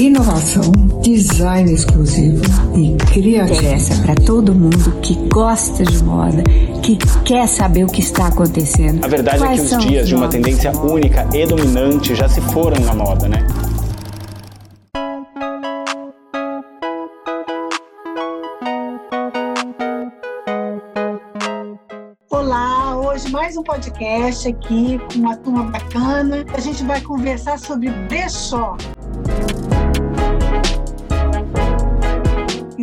inovação, design exclusivo e criatividade. Interessa para todo mundo que gosta de moda, que quer saber o que está acontecendo. A verdade Quais é que os dias de uma tendência única e dominante já se foram na moda, né? Olá, hoje mais um podcast aqui com uma turma bacana. A gente vai conversar sobre brechó.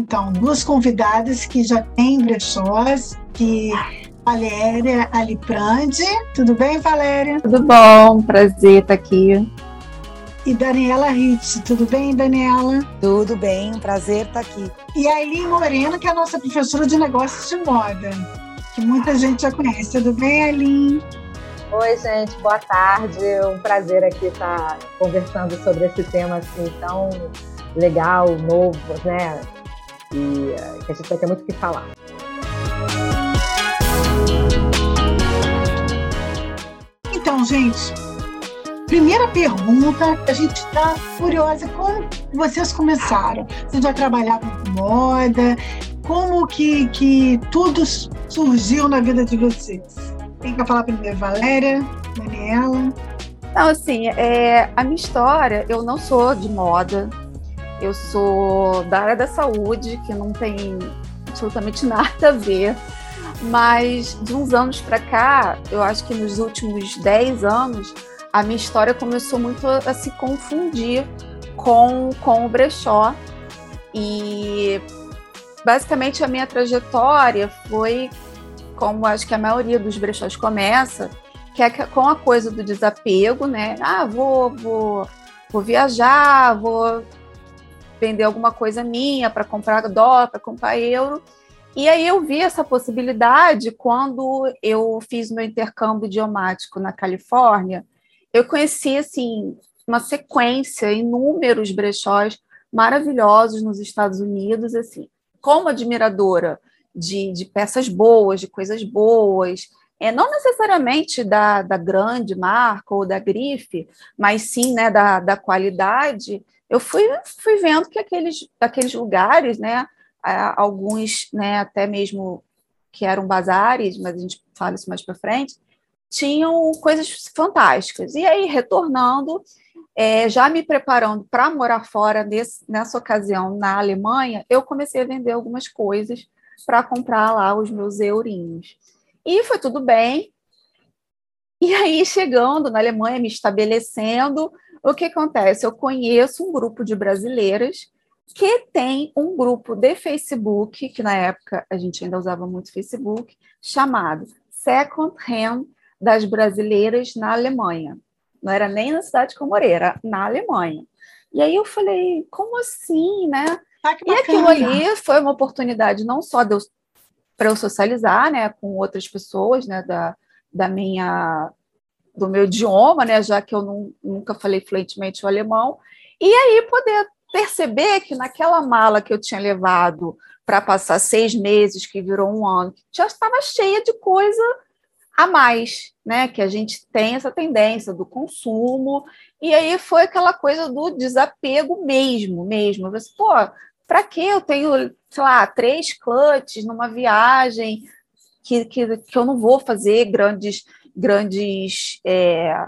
Então, duas convidadas que já têm brechós, que Valéria Aliprandi. Tudo bem, Valéria? Tudo bom, prazer estar aqui. E Daniela Ritz. Tudo bem, Daniela? Tudo bem, um prazer estar aqui. E a Aileen Moreno, que é a nossa professora de negócios de moda, que muita gente já conhece. Tudo bem, Aileen? Oi, gente, boa tarde. Um prazer aqui estar conversando sobre esse tema assim tão legal, novo, né? E eh, que a gente vai ter muito o que falar. Então, gente, primeira pergunta, a gente está curiosa, como vocês começaram? Vocês já trabalhavam com moda? Como que, que tudo surgiu na vida de vocês? Quem quer falar primeiro? Valéria? Daniela? Não, assim, é, a minha história, eu não sou de moda, eu sou da área da saúde, que não tem absolutamente nada a ver, mas de uns anos para cá, eu acho que nos últimos 10 anos, a minha história começou muito a, se confundir com, com o brechó. E basicamente a minha trajetória foi como acho que a maioria dos brechós começa, que é com a coisa do desapego, né? Ah, vou, vou, vou viajar, vou vender alguma coisa minha para comprar dólar, para comprar euro. E aí eu vi essa possibilidade quando eu fiz meu intercâmbio idiomático na Califórnia. Eu conheci assim uma sequência, inúmeros brechós maravilhosos nos Estados Unidos, assim. Como admiradora de, de peças boas, de coisas boas, é, não necessariamente da, da grande marca ou da grife, mas sim né, da, da qualidade, eu fui, fui vendo que aqueles, aqueles lugares, né, alguns né, até mesmo que eram bazares, mas a gente fala isso mais para frente, tinham coisas fantásticas. E aí, retornando, é, já me preparando para morar fora nesse, nessa ocasião na Alemanha, eu comecei a vender algumas coisas para comprar lá os meus eurinhos. E foi tudo bem. E aí, chegando na Alemanha, me estabelecendo, o que acontece? Eu conheço um grupo de brasileiras que tem um grupo de Facebook, que na época a gente ainda usava muito Facebook, chamado Second Hand das Brasileiras na Alemanha. Não era nem na cidade de Comoreira, na Alemanha. E aí eu falei, como assim, né? Ah, E aquilo ali foi uma oportunidade não só para eu socializar, né, com outras pessoas, né, da, da minha do meu idioma, né, já que eu não, nunca falei fluentemente o alemão, e aí poder perceber que naquela mala que eu tinha levado para passar seis meses, que virou um ano, já estava cheia de coisa a mais, né? Que a gente tem essa tendência do consumo, e aí foi aquela coisa do desapego mesmo, mesmo. Você, pô, para que eu tenho, sei lá, três clutches numa viagem que, que, que eu não vou fazer grandes, grandes, é,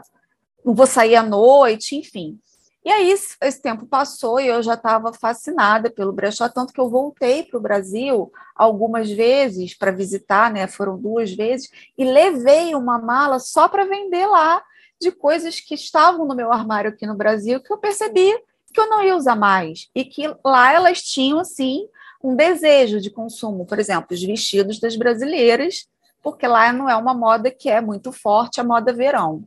não vou sair à noite, enfim. E aí esse tempo passou e eu já estava fascinada pelo brechó, tanto que eu voltei para o Brasil algumas vezes para visitar, né? Foram duas vezes, e levei uma mala só para vender lá de coisas que estavam no meu armário aqui no Brasil que eu percebi que eu não ia usar mais e que lá elas tinham assim um desejo de consumo, por exemplo, os vestidos das brasileiras, porque lá não é uma moda que é muito forte, a moda verão.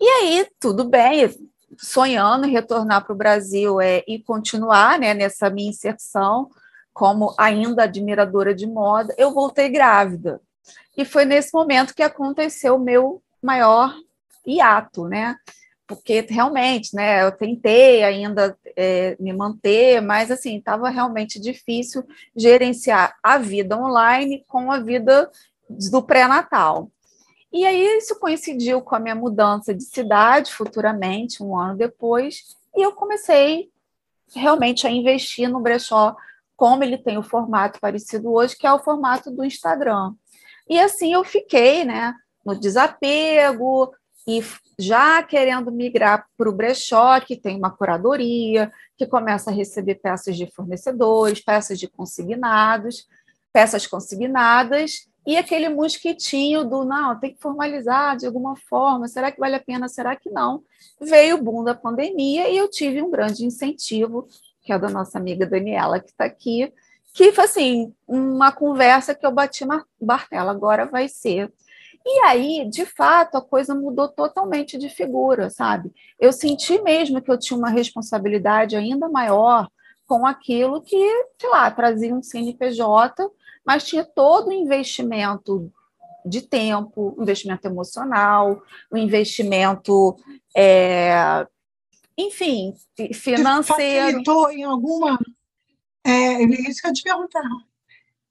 E aí, tudo bem, sonhando em retornar para o Brasil é, e continuar né, nessa minha inserção como ainda admiradora de moda, eu voltei grávida. E foi nesse momento que aconteceu o meu maior hiato, né? Porque realmente, né, eu tentei ainda é, me manter, mas assim, estava realmente difícil gerenciar a vida online com a vida do pré-natal. E aí isso coincidiu com a minha mudança de cidade futuramente, um ano depois, e eu comecei realmente a investir no brechó como ele tem o formato parecido hoje, que é o formato do Instagram. E assim eu fiquei, né, no desapego e já querendo migrar para o brechó, que tem uma curadoria, que começa a receber peças de fornecedores, peças de consignados, peças consignadas, e aquele mosquitinho do não, tem que formalizar de alguma forma, será que vale a pena, será que não? Veio o boom da pandemia e eu tive um grande incentivo, que é da nossa amiga Daniela, que está aqui, que foi assim, uma conversa que eu bati martelo, agora vai ser. E aí, de fato, a coisa mudou totalmente de figura, sabe? Eu senti mesmo que eu tinha uma responsabilidade ainda maior com aquilo que, sei lá, trazia um CNPJ mas tinha todo o investimento de tempo, investimento emocional, o investimento, é, enfim, financeiro. Facilitou em alguma. É, isso que eu te perguntar.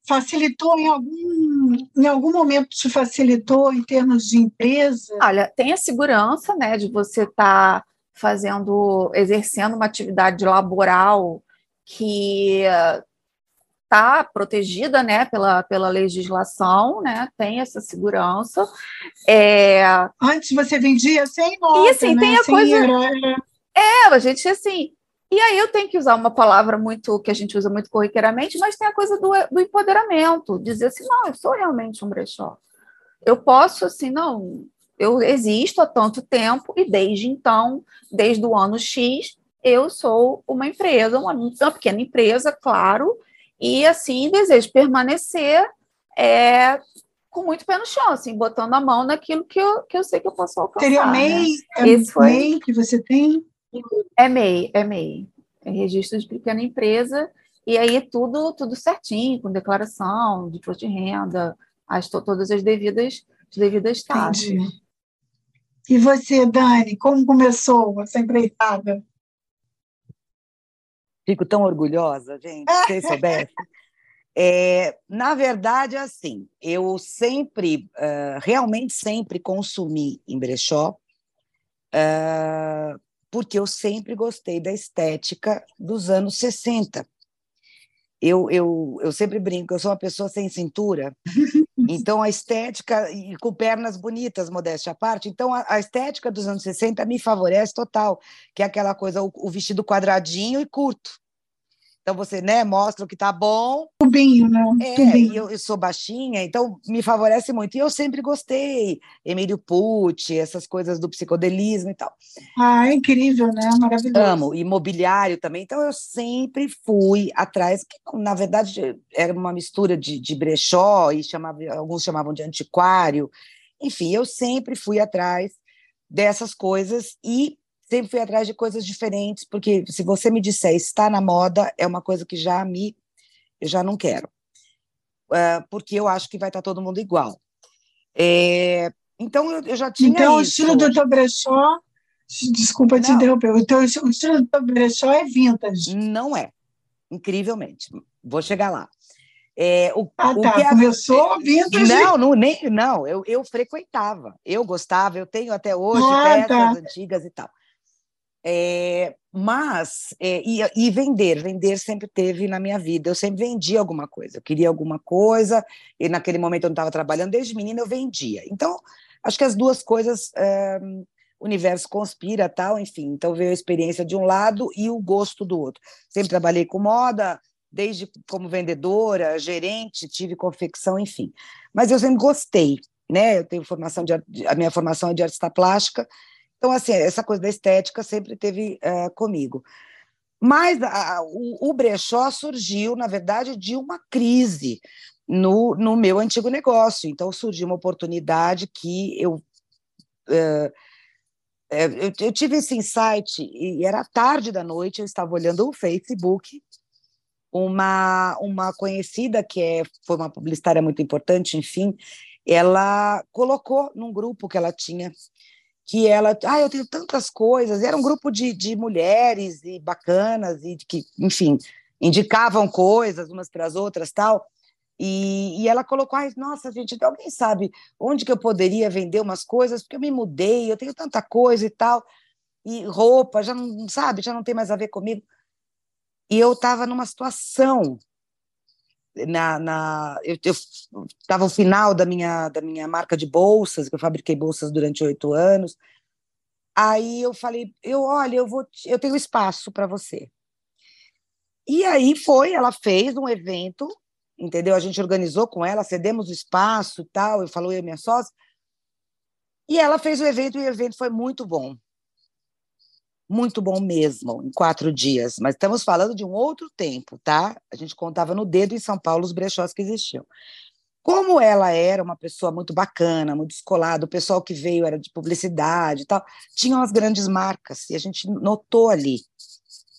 Facilitou em algum, em algum momento te facilitou em termos de empresa? Olha, tem a segurança, né, de você estar tá fazendo, exercendo uma atividade laboral que está protegida né, pela, pela legislação, né, tem essa segurança. É... Antes você vendia sem nota, E assim, né? tem a sem coisa. Era... É, a gente assim. E aí eu tenho que usar uma palavra muito que a gente usa muito corriqueiramente, mas tem a coisa do, do empoderamento, dizer assim, não, eu sou realmente um brechó. Eu posso, assim, não, eu existo há tanto tempo e desde então, desde o ano X, eu sou uma empresa, uma, uma pequena empresa, claro, e assim desejo permanecer é, com muito pé no chão, assim, botando a mão naquilo que eu, que eu sei que eu posso alcançar. Seria MEI? Né? É Esse foi... MEI que você tem? É MEI, é MEI. É registro de pequena empresa, e aí tudo, tudo certinho, com declaração de imposto de renda, as, todas as devidas, as devidas taxas. E você, Dani, como começou essa empreitada? Fico tão orgulhosa, gente, se vocês soubessem. É, na verdade, assim, eu sempre, uh, realmente sempre consumi em brechó, uh, porque eu sempre gostei da estética dos anos 60. Eu, eu, eu sempre brinco, eu sou uma pessoa sem cintura, então a estética, e com pernas bonitas, modéstia à parte, então a, a, estética dos anos 60 me favorece total, que é aquela coisa, o, o vestido quadradinho e curto. Então você, né, mostra o que tá bom. Tubinho, né? É, Tubinho. Eu, eu sou baixinha, então me favorece muito. E eu sempre gostei. Emílio Pucci, essas coisas do psicodelismo e tal. Ah, é incrível, né? Maravilhoso. Amo. Imobiliário também. Então eu sempre fui atrás, que na verdade era uma mistura de, de brechó e chamava, alguns chamavam de antiquário. Enfim, eu sempre fui atrás dessas coisas e sempre fui atrás de coisas diferentes, porque se você me disser está na moda, é uma coisa que já me eu já não quero, uh, porque eu acho que vai estar todo mundo igual. É, então eu, eu, já tinha Então isso. o estilo do teu brechó, desculpa te interromper, o, teu, o estilo do teu brechó é vintage? Não é, incrivelmente. Vou chegar lá. É, o, ah, o tá. que Começou vintage? Não, não, nem, não eu, eu frequentava, eu gostava, eu tenho até hoje ah, peças tá. antigas e tal. É, mas, é, e, e, vender, vender sempre teve na minha vida. Eu sempre vendia alguma coisa. Eu queria alguma coisa, e naquele momento eu não estava trabalhando, desde menina eu vendia. Então, acho que as duas coisas, é, o universo conspira, tal, enfim. Então, veio a experiência de um lado e o gosto do outro. Sempre trabalhei com moda, desde como vendedora, gerente, tive confecção, enfim. Mas eu sempre gostei, né? Eu tenho formação de a minha formação é de artista plástica então, assim, essa coisa da estética sempre teve uh, comigo. Mas o, o, brechó surgiu, na verdade, de uma crise no, no meu antigo negócio. Então, surgiu uma oportunidade que eu. Uh, eu, eu, tive esse insight, e era tarde da noite, eu estava olhando o Facebook, uma, uma conhecida, que é, foi uma publicitária muito importante, enfim, ela colocou num grupo que ela tinha que ela, ah, eu tenho tantas coisas, era um grupo de, de mulheres e bacanas e que, enfim, indicavam coisas umas para as outras, tal. E, e ela colocou, ah, nossa, gente, então alguém sabe onde que eu poderia vender umas coisas, porque eu me mudei, eu tenho tanta coisa e tal, e roupa, já não sabe, já não tem mais a ver comigo. E eu estava numa situação na, na eu estava no final da minha da minha marca de bolsas, que eu fabriquei bolsas durante oito anos. Aí eu falei, eu olha, eu vou, eu tenho espaço para você. E aí foi, ela fez um evento, entendeu? A gente organizou com ela, cedemos o espaço tal, eu falou eu e minha sócia. E ela fez o evento e o evento foi muito bom muito bom mesmo, em quatro dias. Mas estamos falando de um outro tempo, tá? A gente contava no dedo em São Paulo os brechós que existiam. Como ela era uma pessoa muito bacana, muito descolada, o pessoal que veio era de publicidade e tal, tinham as grandes marcas, e a gente notou ali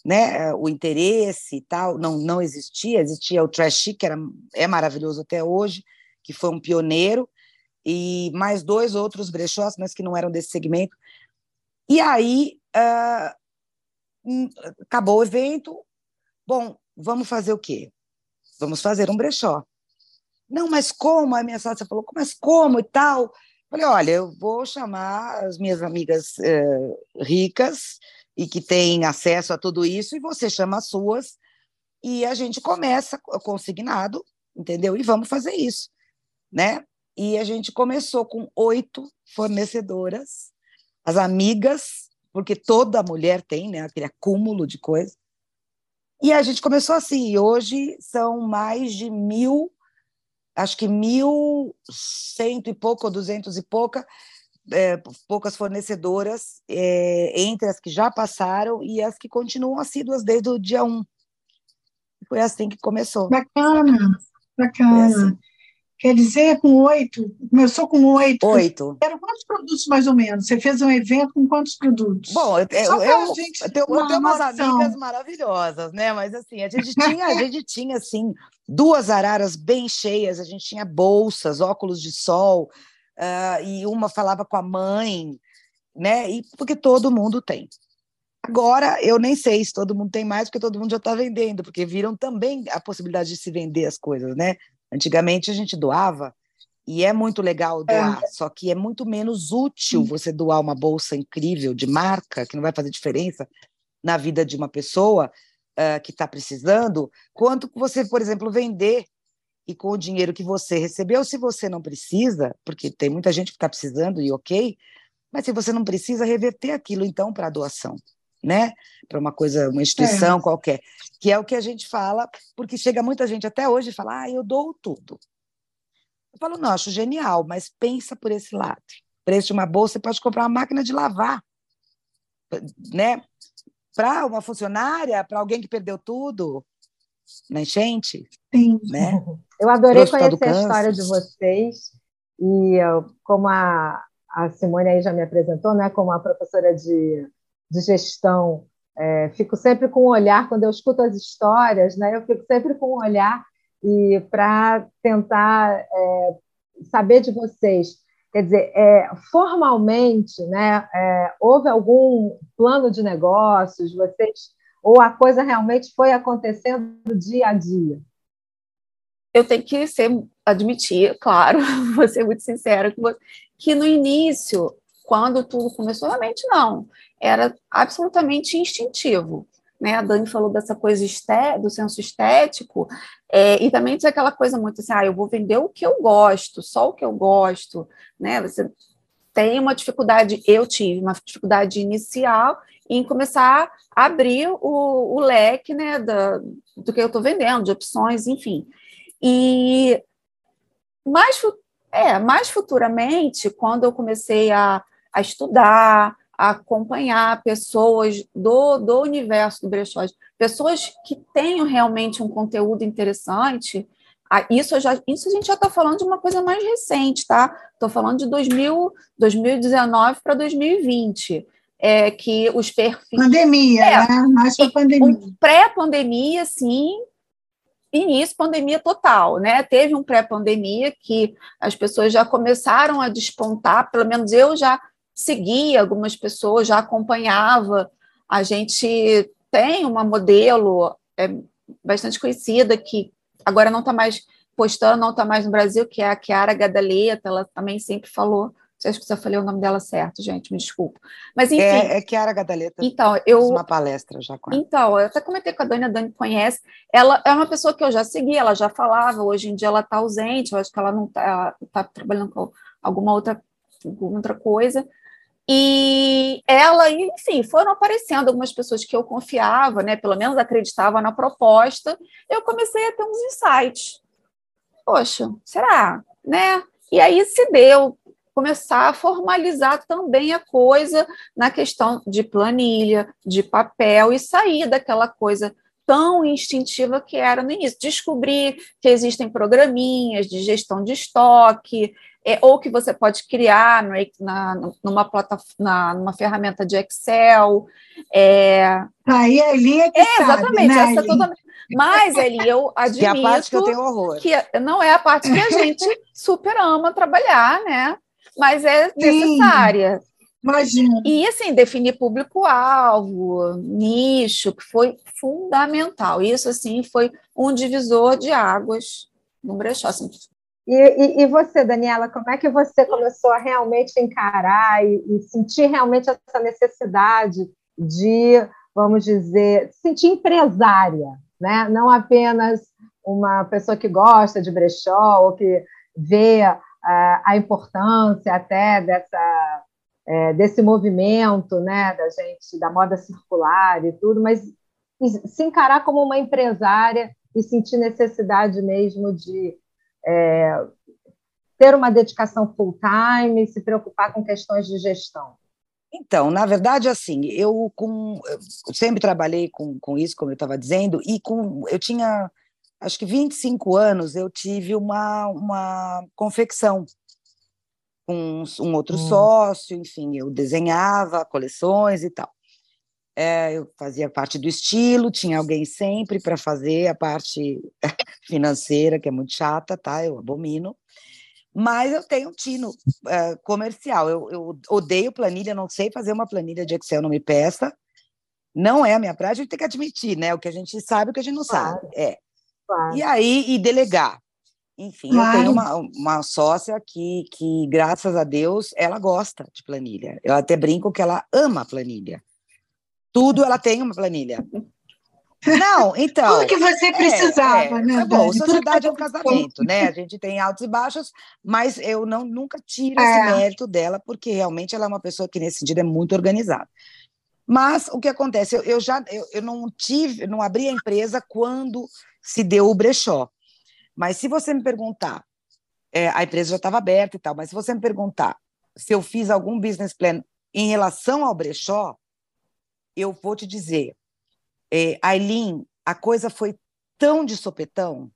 né, o interesse e tal, não, não existia, existia o Trash Chic, que era, é maravilhoso até hoje, que foi um pioneiro, e mais dois outros brechós, mas que não eram desse segmento. E aí uh, acabou o evento. Bom, vamos fazer o quê? Vamos fazer um brechó. Não, mas como? A minha sócia falou, mas como e tal? Falei, olha, eu vou chamar as minhas amigas uh, ricas e que têm acesso a tudo isso, e você chama as suas, e a gente começa consignado, entendeu? E vamos fazer isso, né? E a gente começou com oito fornecedoras, as amigas porque toda mulher tem, né, aquele acúmulo de coisa. E a gente começou assim, e hoje são mais de mil, acho que mil cento e pouco, ou duzentos e pouca, é, poucas fornecedoras, é, entre as que já passaram e as que continuam assíduas desde o dia 1. Foi assim que começou. Bacana, bacana. Assim. Quer dizer, com oito, começou com oito. Oito. Eram quantos produtos, mais ou menos? Você fez um evento com quantos produtos? Bom, eu, eu, eu, gente, tenho, eu tenho umas amigas maravilhosas, né? Mas assim, a gente tinha, a gente tinha assim, duas araras bem cheias, a gente tinha bolsas, óculos de sol, uh, e uma falava com a mãe, né? E porque todo mundo tem. Agora, eu nem sei se todo mundo tem mais, porque todo mundo já está vendendo, porque viram também a possibilidade de se vender as coisas, né? Antigamente a gente doava e é muito legal é. doar, é. só que é muito menos útil você doar uma bolsa incrível de marca, que não vai fazer diferença na vida de uma pessoa uh, que está precisando, quanto você, por exemplo, vender e com o dinheiro que você recebeu, se você não precisa, porque tem muita gente que está precisando e ok, mas se você não precisa, reverter aquilo então para a doação né? Para uma coisa, uma instituição é. qualquer, que é o que a gente fala, porque chega muita gente até hoje e fala, ah, eu dou tudo. Eu falo, não, acho genial, mas pensa por esse lado. Preço de uma bolsa, você pode comprar uma máquina de lavar, né? Para uma funcionária, para alguém que perdeu tudo na enchente. Sim. Né? Eu adorei conhecer a história de vocês e como a, a Simone aí já me apresentou, né, como a professora de de gestão. É, fico sempre com um olhar, quando eu escuto as histórias, né, eu fico sempre com um olhar e para tentar é, saber de vocês. Quer dizer, é, formalmente, né, é, houve algum plano de negócios, vocês, ou a coisa realmente foi acontecendo dia a dia? Eu tenho que ser, admitir, claro, vou ser muito sincera, que, que no início, quando tudo começou, realmente não era absolutamente instintivo. Né? A Dani falou dessa coisa do senso estético, é, e também tinha aquela coisa muito assim, ah, eu vou vender o que eu gosto, só o que eu gosto, né? Você tem uma dificuldade, eu tive uma dificuldade inicial em começar a abrir o, o leque né, da, do que eu estou vendendo, de opções, enfim. E mais, é, mais futuramente, quando eu comecei a, a estudar, acompanhar pessoas do, do universo do brechó, pessoas que tenham realmente um conteúdo interessante. Isso, já, isso a gente já está falando de uma coisa mais recente, tá? Estou falando de 2000, 2019 para 2020. É, que os perfis. Pandemia, é, né? Mais para pandemia. Pré-pandemia, sim, início pandemia total, né? Teve um pré-pandemia que as pessoas já começaram a despontar, pelo menos eu já seguia algumas pessoas, já acompanhava. A gente tem uma modelo é, bastante conhecida que agora não está mais postando, não está mais no Brasil, que é a Chiara Gadaleta, ela também sempre falou Acho que eu falei o nome dela certo, gente, me desculpa. Mas enfim. É, é Chiara Gadaleta. Então, eu. Fiz uma palestra já com ela. Então, eu até comentei com a Dani, a Dani conhece. Ela é uma pessoa que eu já segui, ela já falava, hoje em dia ela está ausente, eu acho que ela não está tá trabalhando com alguma outra, alguma outra coisa. E ela, enfim, foram aparecendo algumas pessoas que eu confiava, né? Pelo menos acreditava na proposta. Eu comecei a ter uns insights. Poxa, será? Né? E aí se deu começar a formalizar também a coisa na questão de planilha, de papel e sair daquela coisa tão instintiva que era no início. Descobrir que existem programinhas de gestão de estoque, é, ou que você pode criar no, na, numa, plataforma, numa ferramenta de Excel. É... Aí a linha que é, Exatamente, sabe, né, essa toda... Mas, Eli, eu admito que, é a parte que, eu tenho horror. que não é a parte que a gente super ama trabalhar, né? Mas é necessária. Sim. Imagina. E assim, definir público-alvo, nicho, que foi fundamental. Isso assim foi um divisor de águas no brechó. Assim. E, e, e, você, Daniela, como é que você começou a realmente encarar e, e sentir realmente essa necessidade de, vamos dizer, sentir empresária, né? Não apenas uma pessoa que gosta de brechó ou que vê uh, a importância até dessa é, desse movimento, né, da gente, da moda circular e tudo, mas se encarar como uma empresária e sentir necessidade mesmo de é, ter uma dedicação full time, se preocupar com questões de gestão. Então, na verdade, assim, eu, com, eu sempre trabalhei com, com isso, como eu estava dizendo, e com eu tinha, acho que 25 anos, eu tive uma, uma confecção com um outro hum. sócio, enfim, eu desenhava coleções e tal. É, eu fazia parte do estilo, tinha alguém sempre para fazer a parte financeira, que é muito chata, tá? Eu abomino. Mas eu tenho um tino é, comercial. Eu, eu, odeio planilha, não sei fazer uma planilha de Excel, não me peça. Não é a minha prática, a gente tem que admitir, né? O que a gente sabe, o que a gente não claro. sabe. É. Claro. E aí, e delegar. Enfim, claro. eu tenho uma, uma sócia que, que, graças a Deus, ela gosta de planilha. Eu até brinco que ela ama a planilha. Tudo ela tem uma planilha. Não, então. Tudo que você precisava, é, é, né? É bom, sociedade é um casamento, né? A gente tem altos e baixos, mas eu não nunca tiro é. esse mérito dela, porque realmente ela é uma pessoa que, nesse sentido, é muito organizada. Mas o que acontece? Eu, eu já eu, eu não tive, não abri a empresa quando se deu o brechó. Mas se você me perguntar, é, a empresa já estava aberta e tal, mas se você me perguntar se eu fiz algum business plan em relação ao brechó, eu vou te dizer, é, Aileen, a coisa foi tão de sopetão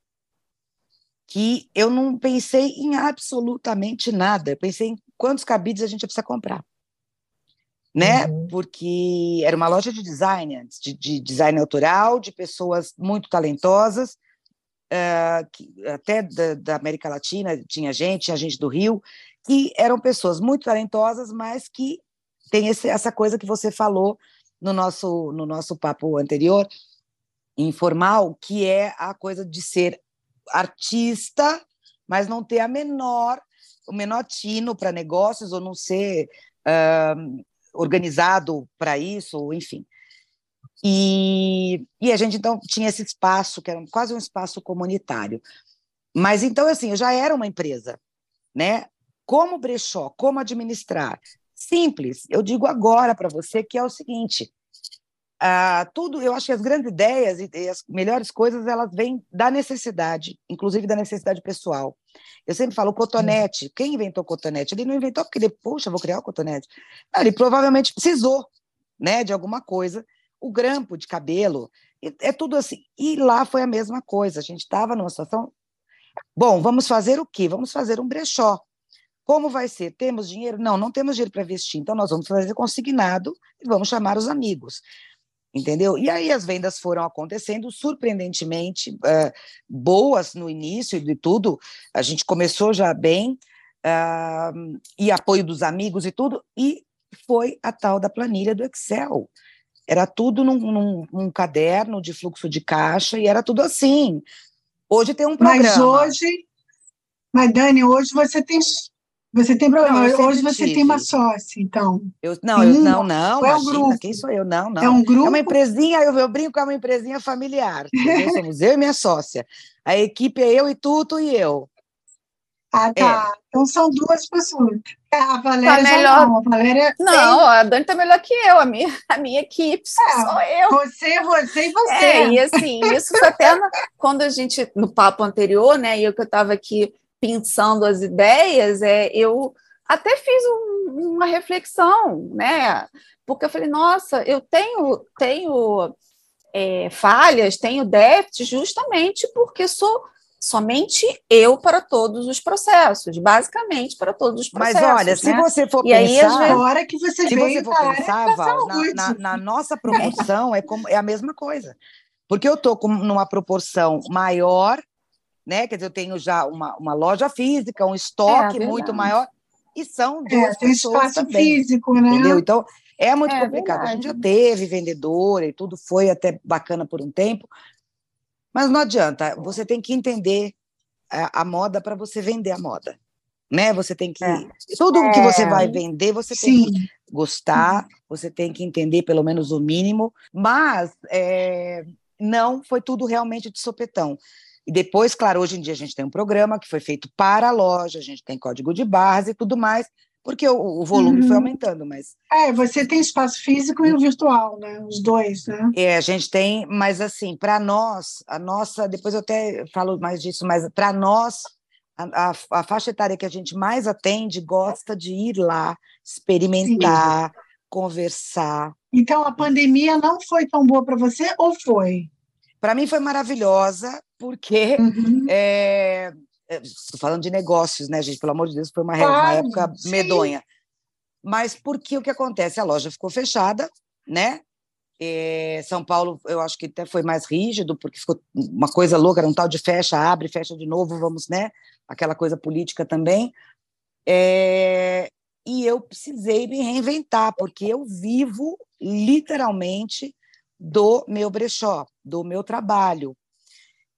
que eu não pensei em absolutamente nada. Eu pensei em quantos cabides a gente precisa comprar. Né? Uhum. Porque era uma loja de design, de, de design autoral, de pessoas muito talentosas, uh, que, até da, da, América Latina, tinha gente, tinha gente do Rio, que eram pessoas muito talentosas, mas que tem esse, essa coisa que você falou no nosso, no nosso papo anterior, informal, que é a coisa de ser artista, mas não ter a menor, o menor tino para negócios, ou não ser uh, organizado para isso, enfim. E, e a gente então tinha esse espaço, que era quase um espaço comunitário. Mas então, assim, eu já era uma empresa, né? Como brechó, como administrar? Simples. Eu digo agora para você que é o seguinte: tudo, eu acho que as grandes ideias e, e as melhores coisas elas vêm da necessidade, inclusive da necessidade pessoal. Eu sempre falo cotonete. Quem inventou cotonete? Ele não inventou porque ele, poxa, vou criar o cotonete. Não, ele provavelmente precisou, né, de alguma coisa o grampo de cabelo, é tudo assim. E lá foi a mesma coisa, a gente estava numa situação. Bom, vamos fazer o quê? Vamos fazer um brechó. Como vai ser? Temos dinheiro? Não, não temos dinheiro para investir, então nós vamos fazer consignado e vamos chamar os amigos. Entendeu? E aí as vendas foram acontecendo surpreendentemente uh, boas no início de tudo. A gente começou já bem, uh, e apoio dos amigos e tudo, e foi a tal da planilha do Excel. Era tudo num, num, num, caderno de fluxo de caixa e era tudo assim. Hoje tem um programa. Mas hoje, mas Dani, hoje você tem Você tem problema. Não, Hoje você tive. tem uma sócia, então. Eu, não, eu, não, não. é um grupo? Quem sou eu? Não, não. É um grupo. É uma empresinha, eu, eu brinco, é uma empresinha familiar. Somos eu e minha sócia. A equipe é eu e Tuto e eu. Ah, tá. É. Então são duas pessoas. A Valéria tá melhor... não. A Valéria não, tem... a Dani tá melhor que eu, a minha, a minha equipe, é, sou eu. Você, você e você. É, e assim, isso foi até na, quando a gente, no papo anterior, né, e eu que eu estava aqui pensando as ideias, é, eu até fiz um, uma reflexão, né? Porque eu falei, nossa, eu tenho, tenho é, falhas, tenho déficits justamente porque sou somente eu para todos os processos, basicamente para todos os processos. Mas olha, né? se você for e pensar, aí, vezes, agora que você se você for pensar, Val, na, na, na, nossa proporção é como é a mesma coisa, porque eu estou numa proporção maior né? Quer dizer, eu tenho já uma, uma loja física, um estoque é, muito maior, e são é, duas é, pessoas espaço também, físico, né? Entendeu? Então, é muito é, complicado. Verdade. A gente já teve vendedora e tudo foi até bacana por um tempo, mas não adianta, você tem que entender a, a moda para você vender a moda. Né? Você tem que. É. Tudo que você vai é. vender, você Sim. tem que gostar, você tem que entender pelo menos o mínimo, mas é, não foi tudo realmente de sopetão. E depois, claro, hoje em dia a gente tem um programa que foi feito para a loja, a gente tem código de barras e tudo mais, porque o, o volume uhum. foi aumentando, mas... É, você tem espaço físico e o virtual, né? Os dois, né? É, a gente tem, mas assim, para nós, a nossa, depois eu até falo mais disso, mas para nós, a, a, a, faixa etária que a gente mais atende gosta de ir lá, experimentar, Sim. conversar. Então, a pandemia não foi tão boa para você ou foi? Para mim foi maravilhosa, porque uhum. é, estou falando de negócios, né, gente? Pelo amor de Deus, foi uma, uma época sim. medonha. Mas porque o que acontece? A loja ficou fechada, né? É, São Paulo, eu acho que até foi mais rígido, porque ficou uma coisa louca, era um tal de fecha, abre, fecha de novo, vamos, né? Aquela coisa política também. É, e eu precisei me reinventar, porque eu vivo literalmente do meu brechó, do meu trabalho.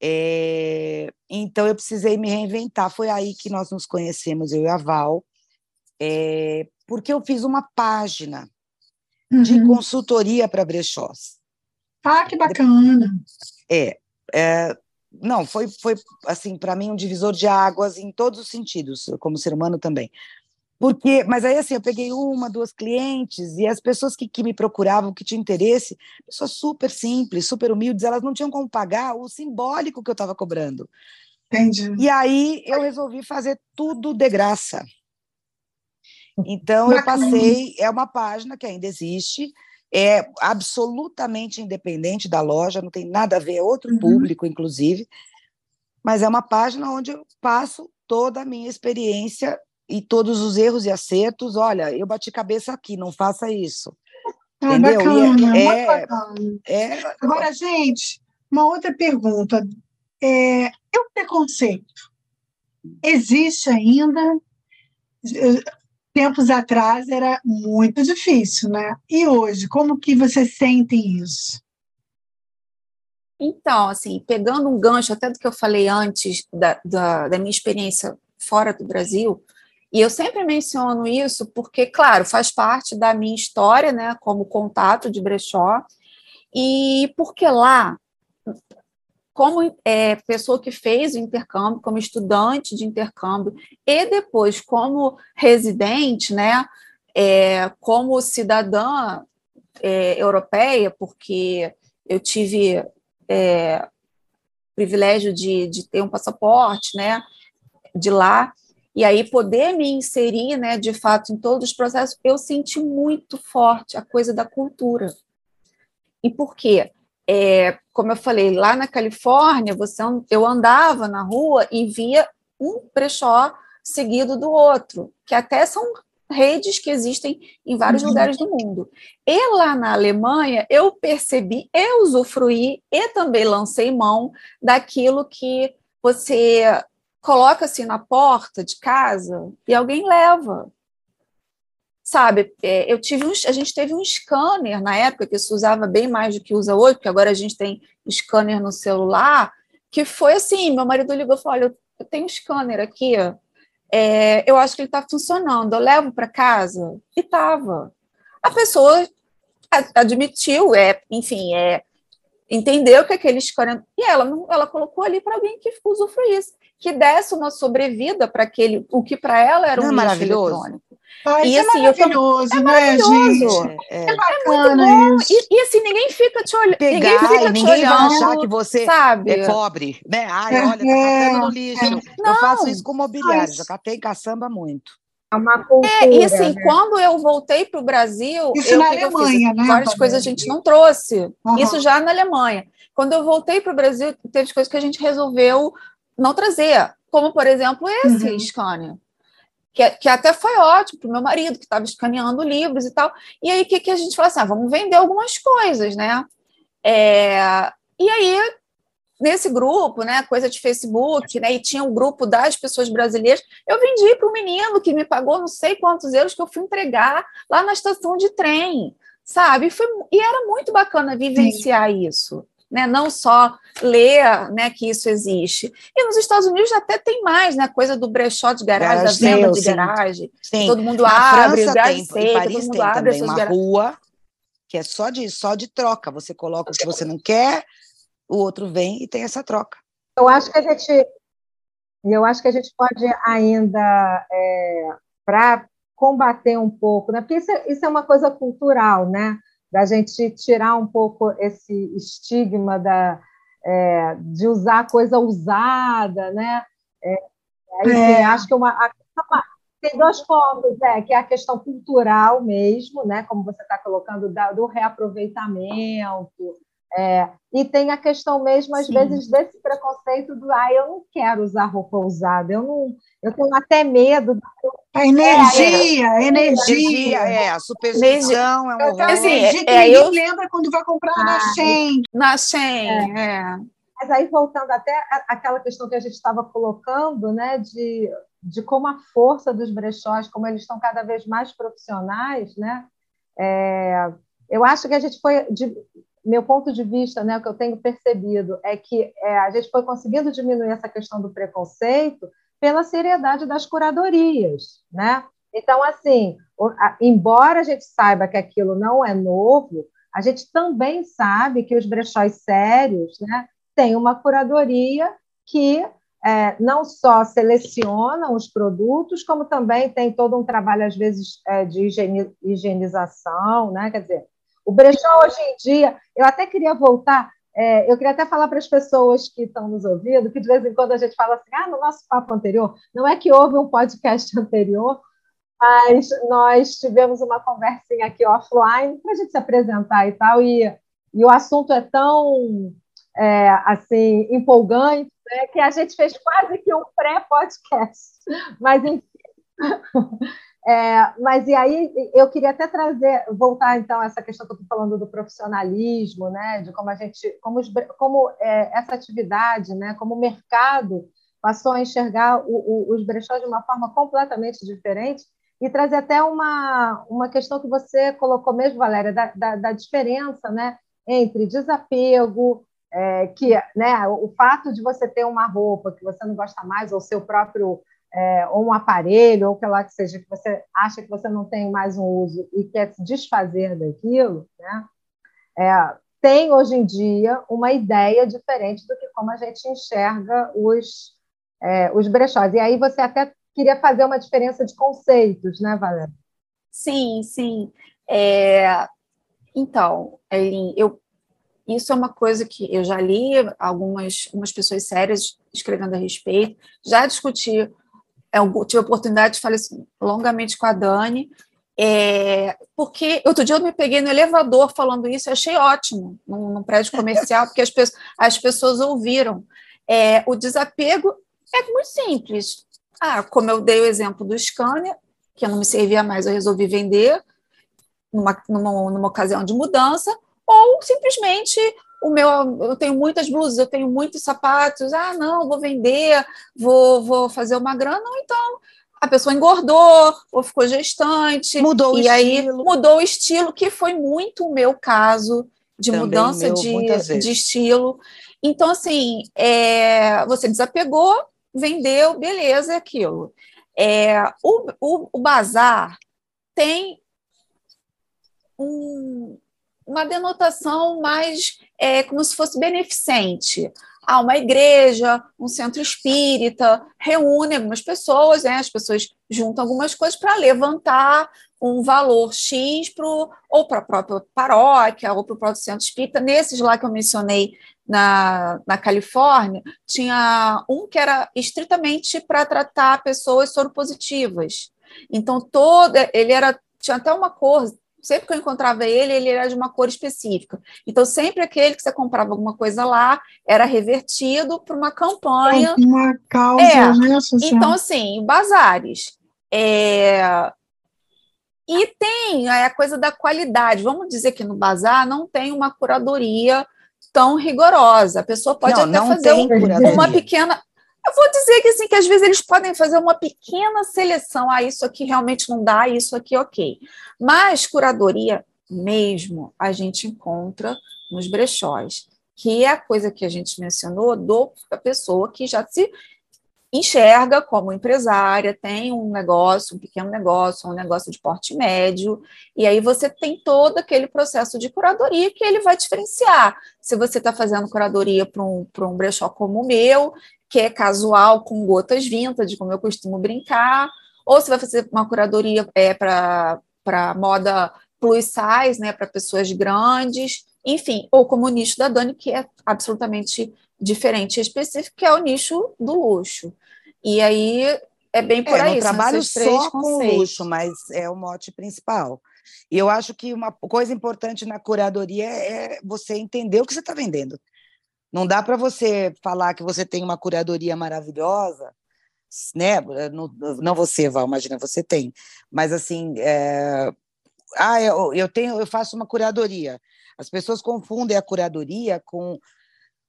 É, então eu precisei me reinventar. Foi aí que nós nos conhecemos, eu e a Val, é, porque eu fiz uma página uhum. de consultoria para brechós. Ah, que bacana! É, é não, foi, foi assim, para mim, um divisor de águas em todos os sentidos, como ser humano também. Porque, mas aí assim, eu peguei uma, duas clientes e as pessoas que, que me procuravam, que tinham interesse, pessoas super simples, super humildes, elas não tinham como pagar o simbólico que eu estava cobrando. Entendi. E aí eu resolvi fazer tudo de graça. Então eu passei, é uma página que ainda existe, é absolutamente independente da loja, não tem nada a ver, é outro uhum. público, inclusive, mas é uma página onde eu passo toda a minha experiência e todos os erros e acertos, olha, eu bati cabeça aqui, não faça isso. Ah, Entendeu? Bacana, é, é, é, Agora, gente, uma outra pergunta. É, e o preconceito? Existe ainda? Tempos atrás era muito difícil, né? E hoje, como que vocês sentem isso? Então, assim, pegando um gancho até do que eu falei antes da, da, da minha experiência fora do Brasil, e eu sempre menciono isso porque, claro, faz parte da minha história, né, como contato de brechó, e porque lá, como é, pessoa que fez o intercâmbio, como estudante de intercâmbio, e depois como residente, né, é, como cidadã é, europeia, porque eu tive é, privilégio de, de ter um passaporte, né, de lá, e aí poder me inserir, né, de fato, em todos os processos, eu senti muito forte a coisa da cultura. E por quê? É, como eu falei, lá na Califórnia, você, eu andava na rua e via um brechó seguido do outro, que até são redes que existem em vários uhum. lugares do mundo. E lá na Alemanha, eu percebi, eu usufruí e também lancei mão daquilo que você coloca assim na porta de casa e alguém leva. Sabe, é, eu tive um, a gente teve um scanner na época que se usava bem mais do que usa hoje, porque agora a gente tem scanner no celular, que foi assim, meu marido ligou e falou, olha, eu tenho um scanner aqui, é, eu acho que ele está funcionando. Eu levo para casa e estava. A pessoa admitiu, é, enfim, é, entendeu que aquele scanner. E ela, ela colocou ali para alguém que usufruísse, que desse uma sobrevida para aquele, o que para ela era um é maravilhoso. eletrônico. E, é assim, maravilhoso, é maravilhoso, né, gente? É, é, é bacana é isso. E, e, assim, ninguém fica te olhando. Ninguém, fica ninguém olhando, vai achar que você sabe? é pobre, né? Ai, olha, tá catando no lixo. Eu faço isso com mobiliário, já catei caçamba muito. É uma cultura, é, e assim, né? quando eu voltei para o Brasil, isso eu, na Alemanha, né? Várias coisas a gente não trouxe. Uhum. Isso já na Alemanha. Quando eu voltei para o Brasil, teve coisas que a gente resolveu não trazer, como por exemplo esse uhum. scanner. Que, que, até foi ótimo para o meu marido, que estava escaneando livros e tal. E aí, o que, que a gente falou assim? Ah, vamos vender algumas coisas, né? É, e aí, nesse grupo, né, coisa de Facebook, né, e tinha um grupo das pessoas brasileiras, eu vendi para um menino que me pagou não sei quantos euros que eu fui entregar lá na estação de trem, sabe? E, foi, e era muito bacana vivenciar Sim. isso. Né, não só ler né, que isso existe. E nos Estados Unidos até tem mais, né? Coisa do brechó de garagem, da venda de garagem. Sim. Todo mundo Na abre, França tem, seca, Paris todo mundo tem abre também uma rua que é só de, só de troca. Você coloca o que você não quer, o outro vem e tem essa troca. Eu acho que a gente, eu acho que a gente pode ainda, é, para combater um pouco, né? porque isso é, isso é uma coisa cultural, né? Da gente tirar um pouco esse estigma da, é, de usar coisa usada, né? É, é. Acho que uma, a, tem dois pontos, é, que é a questão cultural mesmo, né? Como você está colocando, da, do reaproveitamento, é, e tem a questão mesmo, às Sim. vezes, desse preconceito do ah, eu não quero usar roupa usada, eu não, eu tenho até medo. A energia, é, a energia. É, a superstição é um horror. Assim, é, é, eu lembra quando vai comprar ah, na Shein. Na Shein, é. é. Mas aí, voltando até aquela questão que a gente estava colocando, né, de, de como a força dos brechós, como eles estão cada vez mais profissionais, né, é, eu acho que a gente foi, de, meu ponto de vista, né, o que eu tenho percebido é que é, a gente foi conseguindo diminuir essa questão do preconceito pela seriedade das curadorias, né? Então, assim, embora a gente saiba que aquilo não é novo, a gente também sabe que os brechóis sérios, né, têm uma curadoria que é, não só seleciona os produtos, como também tem todo um trabalho, às vezes, é, de higienização, né? Quer dizer, o brechó hoje em dia, eu até queria voltar, é, eu queria até falar para as pessoas que estão nos ouvindo, que de vez em quando a gente fala assim, ah, no nosso papo anterior, não é que houve um podcast anterior, mas nós tivemos uma conversinha aqui offline para a gente se apresentar e tal, e, e o assunto é tão é, assim empolgante né, que a gente fez quase que um pré-podcast. Mas enfim. É, mas e aí eu queria até trazer, voltar então a essa questão que eu estou falando do profissionalismo, né, de como a gente, como, os, como é, essa atividade, né, como o mercado passou a enxergar o, o, os brechós de uma forma completamente diferente. E trazer até uma, uma questão que você colocou mesmo, Valéria, da, da, da diferença, né, entre desapego, é, que, né, o fato de você ter uma roupa que você não gosta mais ou seu próprio é, ou um aparelho, ou que lá que seja, que você acha que você não tem mais um uso e quer se desfazer daquilo, né? É, tem hoje em dia uma ideia diferente do que como a gente enxerga os, é, os brechós. E aí você até queria fazer uma diferença de conceitos, né, Valéria? Sim, sim. É, então, Eileen, eu isso é uma coisa que eu já li algumas, algumas pessoas sérias escrevendo a respeito, já discuti eu tive a oportunidade de falar longamente com a Dani, é, porque outro dia eu me peguei no elevador falando isso, eu achei ótimo, num, num prédio comercial, porque as, pessoas, as pessoas ouviram. É, o desapego é muito simples. Ah, como eu dei o exemplo do scanner, que não me servia mais, eu resolvi vender numa, numa, numa ocasião de mudança, ou simplesmente o meu, eu tenho muitas blusas, eu tenho muitos sapatos, ah, não, vou vender, vou, vou fazer uma grana, ou então a pessoa engordou ou ficou gestante. Mudou e o aí estilo. mudou o estilo, que foi muito o meu caso de Também mudança meu, de, de estilo. Então, assim, é, você desapegou, vendeu, beleza, é aquilo. É, o, o, o bazar tem um, uma denotação mais é, como se fosse beneficente. Há uma igreja, um centro espírita, reúne algumas pessoas, né? as pessoas juntam algumas coisas para levantar um valor X pro, ou para a própria paróquia, ou para o próprio centro espírita. Nesses lá que eu mencionei na, na Califórnia, tinha um que era estritamente para tratar pessoas soropositivas. Então, toda ele era tinha até uma cor, sempre que eu encontrava ele, ele era de uma cor específica. Então, sempre aquele que você comprava alguma coisa lá era revertido para uma campanha. Uma causa, é. né? Então, assim, bazares. É... E tem a coisa da qualidade. Vamos dizer que no bazar não tem uma curadoria tão rigorosa. A pessoa pode não, até não fazer um, uma pequena. Eu vou dizer que assim, que às vezes eles podem fazer uma pequena seleção. Ah, isso aqui realmente não dá, isso aqui ok. Mas curadoria mesmo a gente encontra nos brechós, que é a coisa que a gente mencionou do a pessoa que já se enxerga como empresária, tem um negócio, um pequeno negócio, um negócio de porte médio, e aí você tem todo aquele processo de curadoria que ele vai diferenciar. Se você está fazendo curadoria para um, um brechó como o meu, que é casual, com gotas vintage, como eu costumo brincar, ou você vai fazer uma curadoria é, para moda plus size, né, para pessoas grandes, enfim, ou como o nicho da Dani, que é absolutamente diferente e específico, que é o nicho do luxo. E aí é bem por é, aí. Eu trabalho só com luxo, mas é o mote principal. E eu acho que uma coisa importante na curadoria é você entender o que você está vendendo. Não dá para você falar que você tem uma curadoria maravilhosa, né? Não, não você, Val, imagina, você tem. Mas assim, é... ah, eu, eu tenho, eu faço uma curadoria. As pessoas confundem a curadoria com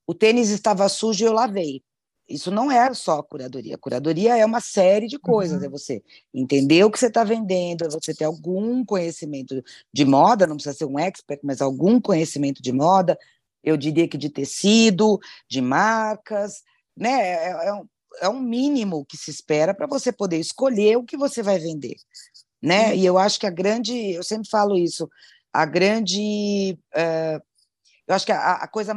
o tênis estava sujo e eu lavei. Isso não é só curadoria. Curadoria é uma série de coisas. Uhum. É você entender o que você está vendendo, é você ter algum conhecimento de moda, não precisa ser um expert, mas algum conhecimento de moda. Eu diria que de tecido, de marcas, né? É, é, é um, é um mínimo que se espera para você poder escolher o que você vai vender, né? Uhum. E eu acho que a grande, eu sempre falo isso, a grande, uh, eu acho que a, a coisa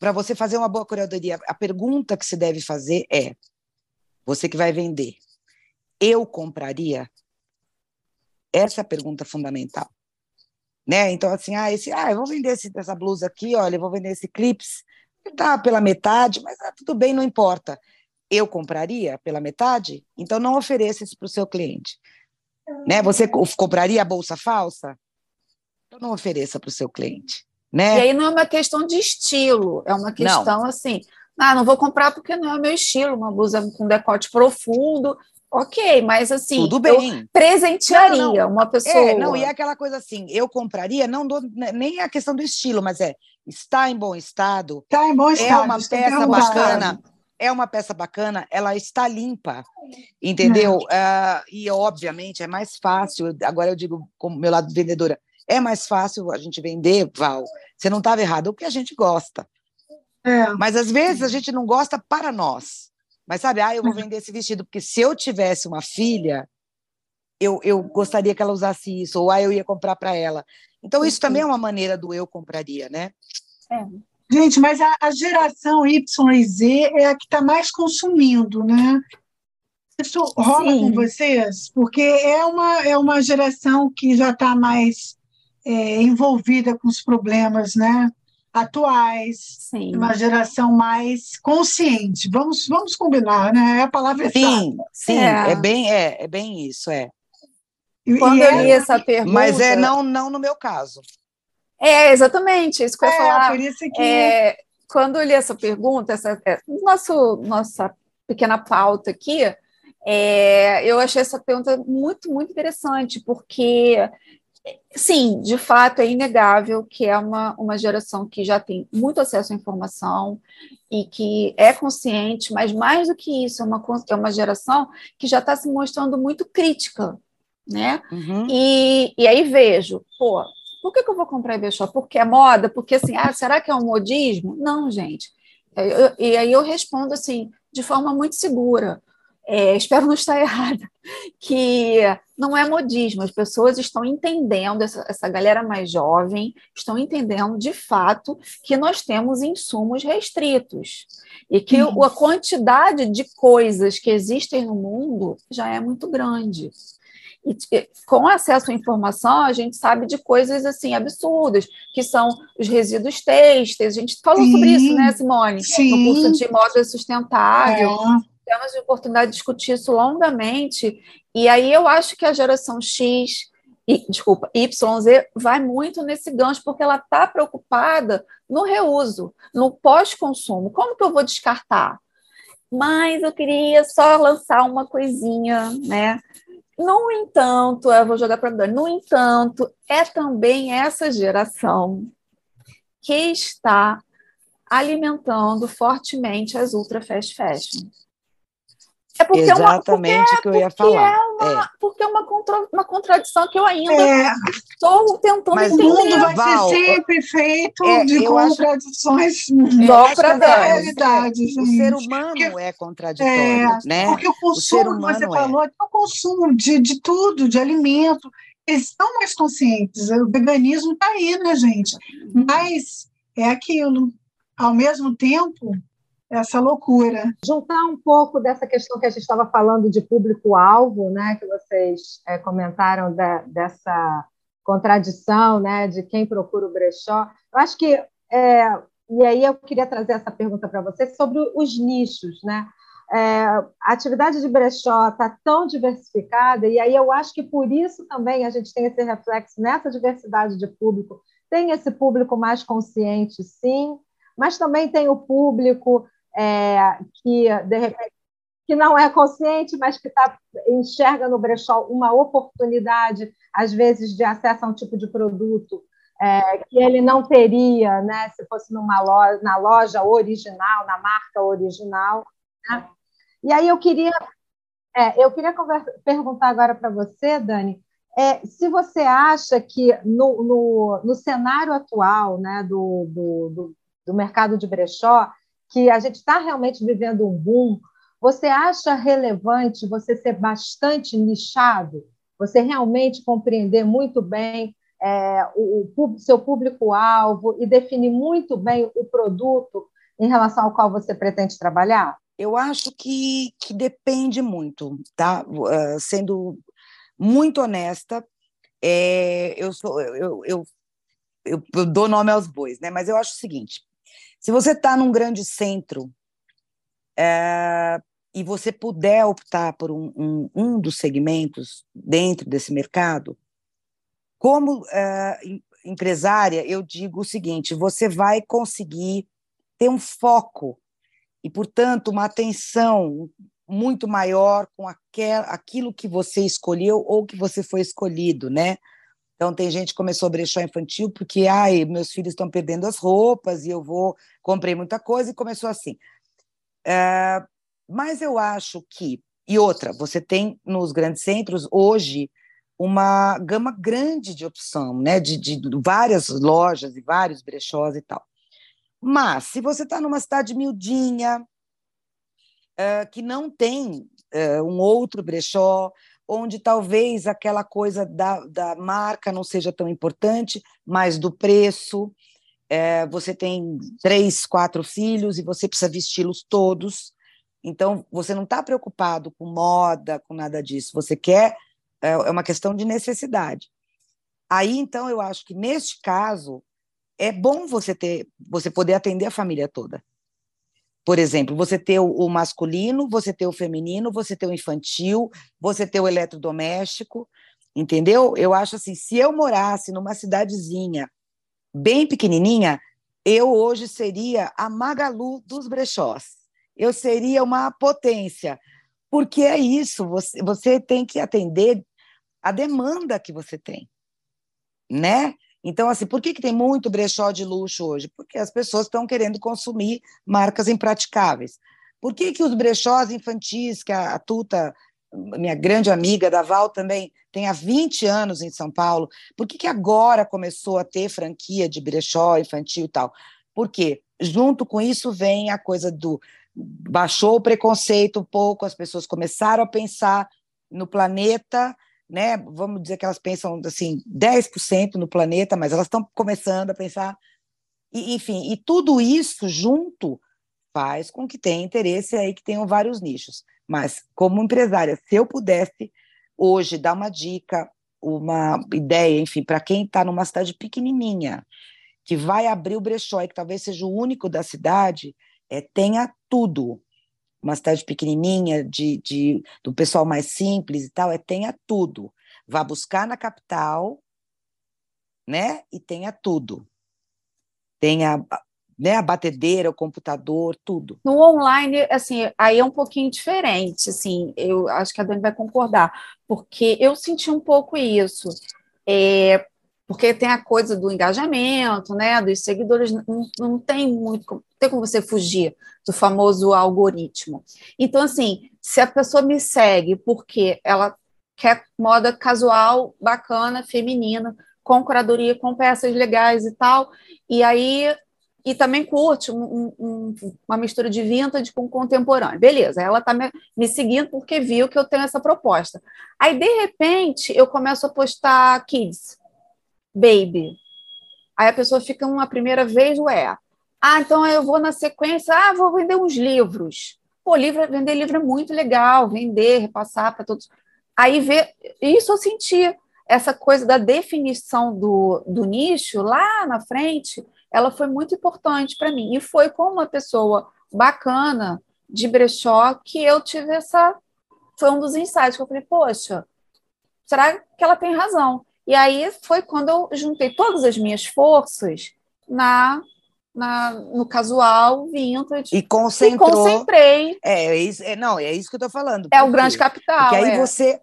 para você fazer uma boa curadoria, a pergunta que se deve fazer é: você que vai vender, eu compraria? Essa é a pergunta fundamental. Né? Então, assim, ah, esse, ah, eu vou vender esse, essa blusa aqui, olha, eu vou vender esse clips, tá pela metade, mas ah, tudo bem, não importa. Eu compraria pela metade? Então, não ofereça isso para o seu cliente. Né? Você compraria a bolsa falsa? Então, não ofereça para o seu cliente. Né? E aí não é uma questão de estilo, é uma questão não. assim, ah, não vou comprar porque não é o meu estilo, uma blusa com decote profundo, ok, mas assim, tudo bem. presentearia não, não. uma pessoa. É, não, e é aquela coisa assim, eu compraria, não dou, nem a questão do estilo, mas é, está em bom estado. Está em bom estado. É uma peça bacana. É uma peça bacana, ela está limpa, entendeu? Uh, e obviamente é mais fácil. Agora eu digo, como meu lado vendedora, é mais fácil a gente vender, Val. Você não estava errado, é o que a gente gosta. É. Mas às vezes a gente não gosta para nós. Mas sabe, ah, eu vou vender esse vestido porque se eu tivesse uma filha, eu, eu gostaria que ela usasse isso, ou ah, eu ia comprar para ela. Então, isso também é uma maneira do eu compraria, né? É. Gente, mas a, a, geração Y e Z é a que está mais consumindo, né? Isso rola Sim. com vocês? Porque é uma, é uma geração que já está mais é, envolvida com os problemas né, atuais, Sim. uma geração mais consciente. Vamos, vamos combinar, né? É a palavra Sim, sim, é. é. bem, é, é bem isso, é. Quando eu li essa pergunta. Mas é não, não no meu caso. É, exatamente, isso que eu ia é, falar. Por isso que... É, quando eu li essa pergunta, essa, é, nosso, nossa pequena pauta aqui, é, eu achei essa pergunta muito, muito interessante, porque sim, de fato, é inegável que é uma, uma geração que já tem muito acesso à informação e que é consciente, mas mais do que isso, é uma, é uma geração que já está se mostrando muito crítica, né? Uhum. E, e aí vejo, pô, por que, que eu vou comprar IBShop? Porque é moda? Porque assim, ah, será que é um modismo? Não, gente. Eu, e aí eu respondo assim, de forma muito segura. é, espero não estar errada, que não é modismo, as pessoas estão entendendo, essa, essa galera mais jovem, estão entendendo de fato que nós temos insumos restritos e que a quantidade de coisas que existem no mundo já é muito grande. E com acesso à informação, a gente sabe de coisas assim absurdas, que são os resíduos têxteis. A gente falou Sim. sobre isso, né, Simone? Sim. No curso de moda sustentável. É. Temos a oportunidade de discutir isso longamente. E aí eu acho que a geração X, e, desculpa, YZ, vai muito nesse gancho, porque ela está preocupada no reuso, no pós-consumo. Como que eu vou descartar? Mas eu queria só lançar uma coisinha, né? No entanto, eu vou jogar para Dani. No entanto, é também essa geração que está alimentando fortemente as ultra fast fashion. É porque Exatamente o que eu ia falar. É uma, é. Porque é uma, contra, uma contradição que eu ainda é. estou tentando Mas entender. o mundo vai Val, ser sempre feito é, de contradições. Só para dar realidade, gente. O ser humano porque, é contraditório, é, né? Porque o consumo, o você falou, é o consumo de, de tudo, de alimento, eles estão mais conscientes. O veganismo está aí, né, gente? Mas é aquilo. Ao mesmo tempo, essa loucura. Juntar um pouco dessa questão que a gente estava falando de público-alvo, né, que vocês é, comentaram da, dessa contradição, né, de quem procura o brechó. Eu acho que, é, e aí eu queria trazer essa pergunta para vocês sobre os nichos, né? É, a atividade de brechó está tão diversificada, e aí eu acho que por isso também a gente tem esse reflexo nessa diversidade de público. Tem esse público mais consciente, sim, mas também tem o público é, que de repente que não é consciente, mas que tá, enxerga no brechó uma oportunidade, às vezes, de acesso a um tipo de produto é, que ele não teria, né, se fosse numa loja, na loja original, na marca original. Né? E aí eu queria, é, eu queria perguntar agora para você, Dani, é, se você acha que no, no, no cenário atual né, do, do, do, do mercado de brechó, que a gente está realmente vivendo um boom, você acha relevante você ser bastante nichado? Você realmente compreender muito bem é, o, o, seu público-alvo e definir muito bem o produto em relação ao qual você pretende trabalhar? Eu acho que, que depende muito, tá? Uh, sendo muito honesta, é, eu, sou, eu, eu, eu, eu, dou nome aos bois, né? Mas eu acho o seguinte: se você está num grande centro é, e você puder optar por um, um, um, dos segmentos dentro desse mercado, como é, empresária, eu digo o seguinte: você vai conseguir ter um foco e, portanto, uma atenção muito maior com aquel, aquilo que você escolheu ou que você foi escolhido, né? Então, tem gente que começou a brechó infantil porque, ai, meus filhos estão perdendo as roupas e eu vou, comprei muita coisa e começou assim. É, mas eu acho que, e outra, você tem nos grandes centros hoje uma gama grande de opção, né, de, de várias lojas e vários brechós e tal. Mas, se você está numa cidade miudinha, é, que não tem é, um outro brechó, onde talvez aquela coisa da, da marca não seja tão importante, mas do preço. É, você tem três, quatro filhos e você precisa vesti-los todos. Então, você não está preocupado com moda, com nada disso. Você quer, é, é uma questão de necessidade. Aí, então, eu acho que neste caso é bom você ter, você poder atender a família toda. Por exemplo, você ter o, masculino, você ter o feminino, você ter o infantil, você ter o eletrodoméstico, entendeu? Eu acho assim, se eu morasse numa cidadezinha bem pequenininha, eu hoje seria a Magalu dos brechós. Eu seria uma potência, porque é isso, você, você tem que atender a demanda que você tem, né? Então, assim, por que, que tem muito brechó de luxo hoje? Porque as pessoas estão querendo consumir marcas impraticáveis. Por que, que os brechós infantis, que a, a Tuta, minha grande amiga da Val também, tem há 20 anos em São Paulo, por que, que agora começou a ter franquia de brechó infantil e tal? Porque junto com isso vem a coisa do baixou o preconceito um pouco, as pessoas começaram a pensar no planeta, né? Vamos dizer que elas pensam assim, 10% no planeta, mas elas estão começando a pensar. E, enfim, e tudo isso junto faz com que tenha interesse aí que tenham vários nichos. Mas, como empresária, se eu pudesse hoje dar uma dica, uma ideia, enfim, para quem está numa cidade pequenininha, que vai abrir o brechó e que talvez seja o único da cidade, é, tenha tudo. Uma cidade pequenininha, de, de, do pessoal mais simples e tal, é tenha tudo. Vá buscar na capital, né? E tenha tudo. Tenha né, a batedeira, o computador, tudo. No online, assim, aí é um pouquinho diferente, assim, eu acho que a Dani vai concordar, porque eu senti um pouco isso, é, porque tem a coisa do engajamento, né, dos seguidores, não, não tem muito, não tem como você fugir do famoso algoritmo. Então, assim, se a pessoa me segue porque ela quer moda casual, bacana, feminina, com curadoria, com peças legais e tal, e aí e também curte um, um, uma mistura de vintage com contemporâneo. Beleza, ela está me, me, seguindo porque viu que eu tenho essa proposta. Aí, de repente, eu começo a postar kids, baby. Aí a pessoa fica uma primeira vez, ué. Ah, então eu vou na sequência, ah, vou vender uns livros. Pô, livro, vender livro é muito legal, vender, repassar para todos. Aí vê, isso eu senti, essa coisa da definição do, do nicho lá na frente, ela foi muito importante para mim. E foi com uma pessoa bacana de brechó que eu tive essa. Foi um dos insights que eu falei, poxa, será que ela tem razão? E aí foi quando eu juntei todas as minhas forças na, na no casual vintage e concentrou. E concentrei. É, é, isso, é não, é isso que eu estou falando. É o grande capital. Porque aí é. você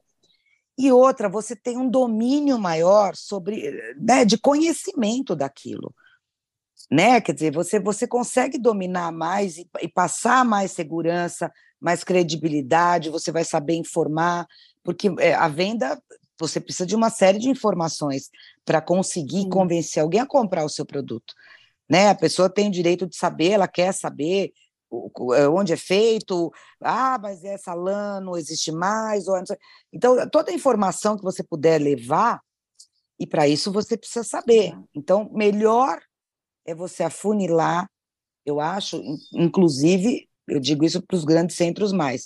e outra, você tem um domínio maior sobre, né, de conhecimento daquilo né? Quer dizer, você, você consegue dominar mais e, e, passar mais segurança, mais credibilidade, você vai saber informar, porque é, a venda você precisa de uma série de informações para conseguir Sim. convencer alguém a comprar o seu produto. Né? A pessoa tem o direito de saber, ela quer saber é, onde é feito, ah, mas essa lã não existe mais, ou então toda a informação que você puder levar, e para isso você precisa saber. Então, melhor é você afunilar, eu acho, inclusive, eu digo isso para os grandes centros mais,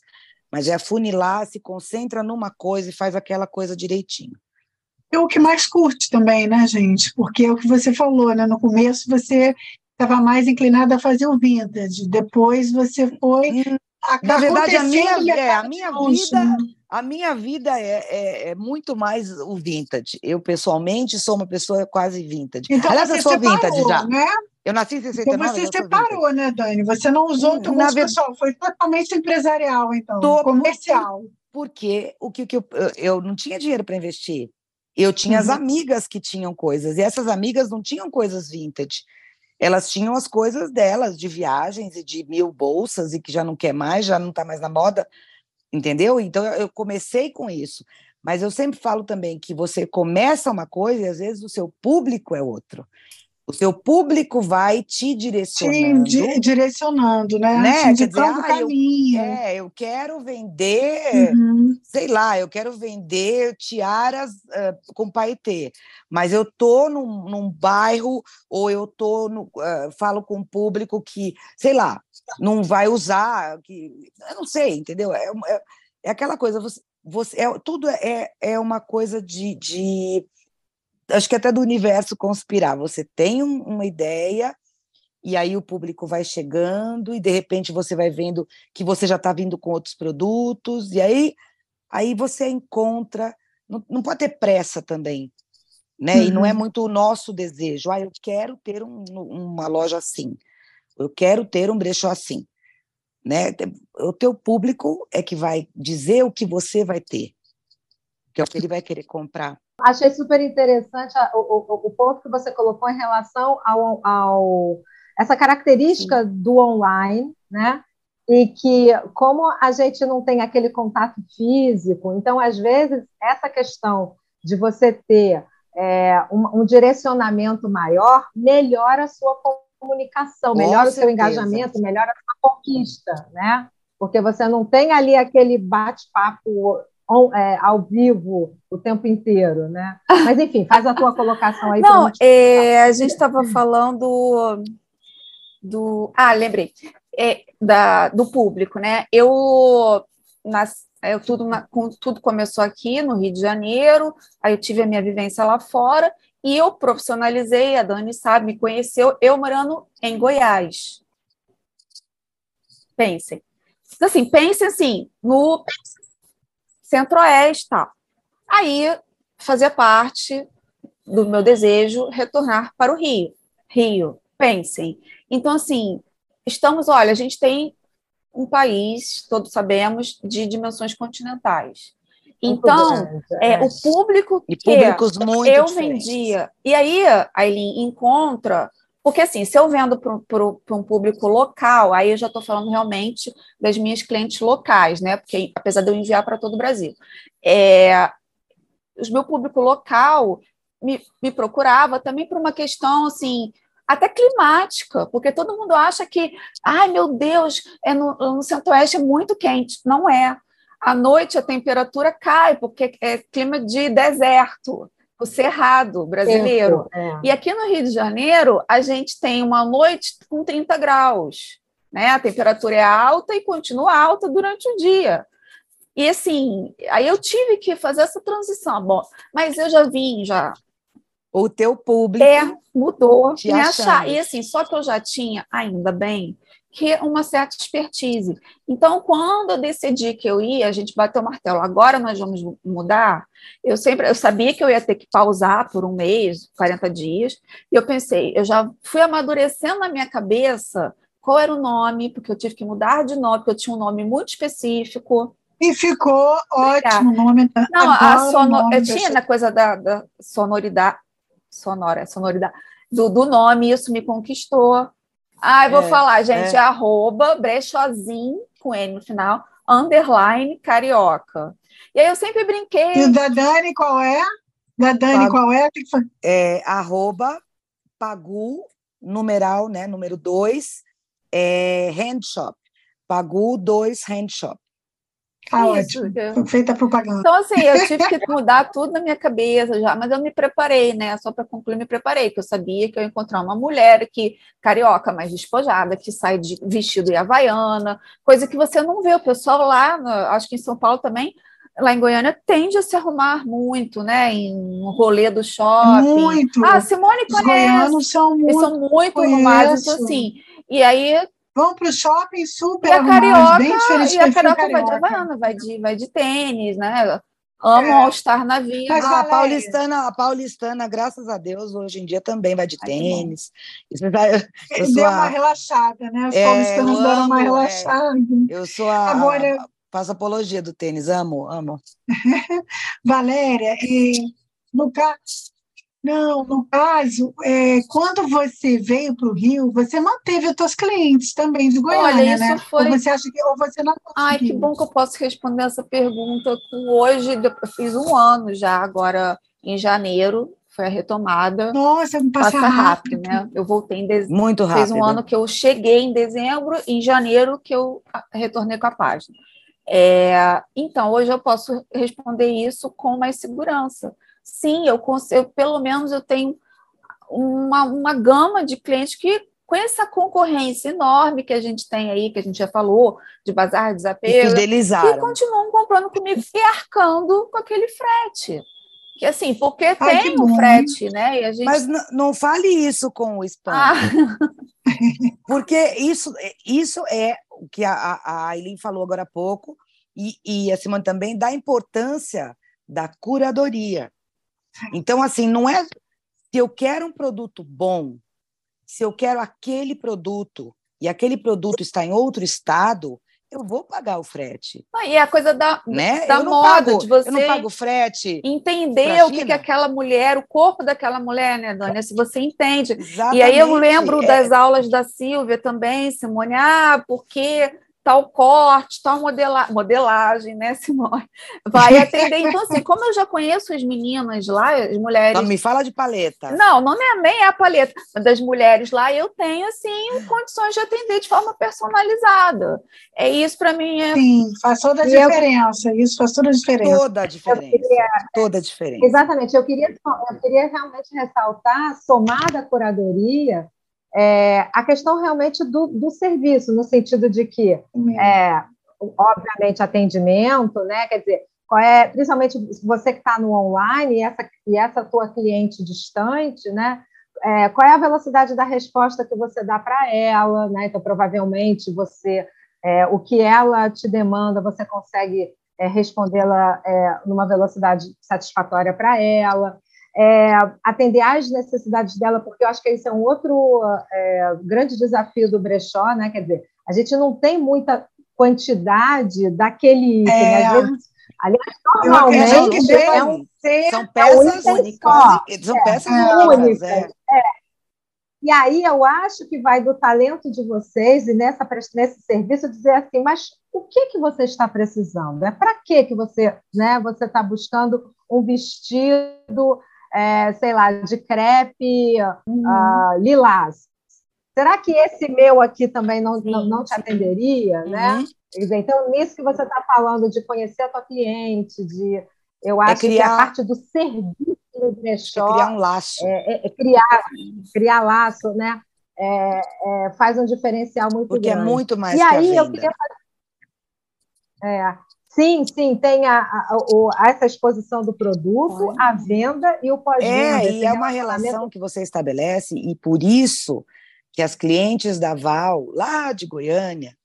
mas é afunilar, se concentra numa coisa e faz aquela coisa direitinho. É o que mais curte também, né, gente? Porque é o que você falou, né? No começo você estava mais inclinada a fazer o vintage, depois você foi. Hum, na verdade, a minha, é, a minha vida. Né? A minha vida é, é, é, muito mais o vintage. Eu, pessoalmente, sou uma pessoa quase vintage. Então, Aliás, eu sou separou, vintage já. Né? Eu nasci em 69. Então você separou, né, Dani? Você não usou o Na pessoal, foi totalmente empresarial, então, comercial. Porque o que, que eu, eu não tinha dinheiro para investir. Eu tinha uhum. as amigas que tinham coisas, e essas amigas não tinham coisas vintage. Elas tinham as coisas delas, de viagens e de mil bolsas, e que já não quer mais, já não está mais na moda entendeu? Então eu comecei com isso. Mas eu sempre falo também que você começa uma coisa e às vezes o seu público é outro. O seu público vai te direcionando. Te direcionando, né? né? Te dizer, ah, caminho. Eu, é, eu quero vender, uhum. sei lá, eu quero vender tiaras uh, com paetê, mas eu tô num, num bairro ou eu tô no, uh, falo com um público que, sei lá, não vai usar, que eu não sei, entendeu? É, é, é aquela coisa, você, você é, tudo é, é uma coisa de, de acho que até do universo conspirar. Você tem um, uma ideia e aí o público vai chegando e de repente você vai vendo que você já está vindo com outros produtos e aí aí você encontra não, não pode ter pressa também né uhum. e não é uhum. muito o nosso desejo ah eu quero ter um, uma loja assim eu quero ter um brechó assim né o teu público é que vai dizer o que você vai ter que é o que ele vai querer comprar Achei super interessante o, o, o, ponto que você colocou em relação ao, ao essa característica Sim. do online, né? E que, como a gente não tem aquele contato físico, então, às vezes, essa questão de você ter é, um, um, direcionamento maior melhora a sua comunicação, melhora o seu engajamento, melhora a sua conquista, né? Porque você não tem ali aquele bate-papo é, ao vivo o tempo inteiro, né? Mas enfim, faz a tua colocação aí. Não, é, a gente estava falando do. Ah, lembrei. É, da, do público, né? Eu, nas, eu tudo, tudo começou aqui no Rio de Janeiro, aí eu tive a minha vivência lá fora e eu profissionalizei, a Dani sabe, me conheceu, eu morando em Goiás. Pensem. Assim, pensem assim, no centro-oeste tal. Aí fazia parte do meu desejo retornar para o Rio. Rio, pensem. Então, assim, estamos, olha, a gente tem um país, todos sabemos, de dimensões continentais. Então, é, é, o público e que eu vendia. E aí, Aileen, encontra. Porque, assim, se eu vendo para um público local, aí eu já estou falando realmente das minhas clientes locais, né? Porque, apesar de eu enviar para todo o Brasil, é, o meu público local me, me procurava também por uma questão, assim, até climática, porque todo mundo acha que, ai meu Deus, é no, no centro-oeste é muito quente. Não é. À noite a temperatura cai, porque é clima de deserto, o cerrado brasileiro. É. E aqui no Rio de Janeiro, a gente tem uma noite com 30 graus. Né? A temperatura é alta e continua alta durante o dia. E assim, aí eu tive que fazer essa transição. Bom, mas eu já vim já o teu público é, mudou me achar. E assim, só que eu já tinha, ainda bem, que uma certa expertise. Então, quando eu decidi que eu ia, a gente bateu o martelo, agora nós vamos mudar. Eu sempre, eu sabia que eu ia ter que pausar por um mês, 40 dias, e eu pensei, eu já fui amadurecendo na minha cabeça qual era o nome, porque eu tive que mudar de nome, porque eu tinha um nome muito específico. E ficou ótimo o nome. Não, a sono... eu tinha na coisa da, da sonoridade, sonora, sonoridade do, do nome, isso me conquistou. Ah, eu vou é, falar, gente, é. arroba brechozinho, com N no final, underline carioca. E aí eu sempre brinquei. E o da Dani qual é? Da Dani Pagu, qual é? É arroba pagu, numeral, né, número 2, é, handshop. Pagu 2 handshop. Ah, ótimo. Feita propaganda. Então, assim, eu tive que mudar tudo na minha cabeça já, mas eu me preparei, né? Só para concluir, me preparei, que eu sabia que eu ia encontrar uma mulher que, carioca, mais despojada, que sai de vestido e havaiana, coisa que você não vê. O pessoal lá, no, acho que em São Paulo também, lá em Goiânia, tende a se arrumar muito, né? Em um rolê do shopping. Muito. Ah, Simone conhece. Os goianos são muito, Eles são muito arrumados, então, assim. E aí vão para o shopping super e a carioca, bem diferente E a carioca, vai de Havaiana, vai de, vai de tênis, né? Amo é. All-Star na vida. Mas a paulistana, a paulistana, graças a Deus, hoje em dia também vai de Ai, tênis. Eu Deu a... uma relaxada, né? Os é, paulistanos deram uma é. relaxada. É. Eu sou a... Agora... Faço apologia do tênis, amo, amo. Valéria, e no caso, não, no caso, é, quando você veio para o Rio, você manteve os seus clientes também de Goiânia, Olha, isso né? Foi... Ou você acha que ou você não conseguiu? Ai, que bom que eu posso responder essa pergunta. Hoje, eu fiz um ano já, agora em janeiro, foi a retomada. Nossa, me passa, passa rápido. rápido. né? Eu voltei em dezembro. Muito rápido. Fez um ano que eu cheguei em dezembro, em janeiro que eu retornei com a página. É, então, hoje eu posso responder isso com mais segurança sim, eu, eu pelo menos eu tenho uma, uma gama de clientes que com essa concorrência enorme que a gente tem aí, que a gente já falou, de bazar, desapego, e continuam comprando comigo e arcando com aquele frete. Que assim, porque Ai, tem um frete, né? Gente... Mas não fale isso com o spam. Ah. porque isso, isso é o que a, a Aileen falou agora há pouco, e, e a Simone também, da importância da curadoria. Então, assim, não é se eu quero um produto bom, se eu quero aquele produto e aquele produto está em outro estado, eu vou pagar o frete. Ah, e a coisa da, né? da moda, pago, de você eu não pago frete. Entender o que, que aquela mulher, o corpo daquela mulher, né, Dani? Se você entende. Exatamente. E aí eu lembro é. das aulas da Silvia também, Simone, ah, porque tal corte, tal modela modelagem, né, Simone? Vai atender. Então, assim, como eu já conheço as meninas lá, as mulheres. Não, me fala de paleta. Não, não é nem é a paleta, mas das mulheres lá, eu tenho, assim, condições de atender de forma personalizada. É isso para mim. É... Sim, faz toda a diferença. Eu... Isso faz toda a diferença. Toda a diferença. Queria... Toda a diferença. Exatamente. Eu queria, eu queria realmente ressaltar, somada à curadoria, é, a questão realmente do, do, serviço, no sentido de que, é, obviamente, atendimento, né? Quer dizer, qual é, principalmente você que está no online e essa, e essa tua cliente distante, né? É, qual é a velocidade da resposta que você dá para ela, né? Então, provavelmente, você, é, o que ela te demanda, você consegue é, respondê-la é, numa velocidade satisfatória para ela é, atender às necessidades dela, porque eu acho que esse é um outro é, grande desafio do brechó, né? Quer dizer, a gente não tem muita quantidade daquele item. É. Às vezes, aliás, normalmente é um ser, são peças únicas. São é, peças únicas. É. é. E aí eu acho que vai do talento de vocês e nessa, nesse serviço dizer assim, mas o que que você está precisando? É para que que você, né? Você está buscando um vestido é, sei lá, de crepe uhum. uh, lilás. Será que esse meu aqui também não, não, não, te atenderia, né? uhum. né? Dizer, então, nisso que você está falando de conhecer a tua cliente, de eu é acho é criar... que a parte do serviço do brechó é criar um laço, é, é, é criar, criar laço, né? É, faz um diferencial muito Porque grande. Porque é muito mais e que aí, a venda. Eu queria fazer... Sim, sim, tem a, a, a, essa exposição do produto, a venda e o pós-venda. É, e é uma relação que você estabelece, e por isso que as clientes da Val, lá de Goiânia,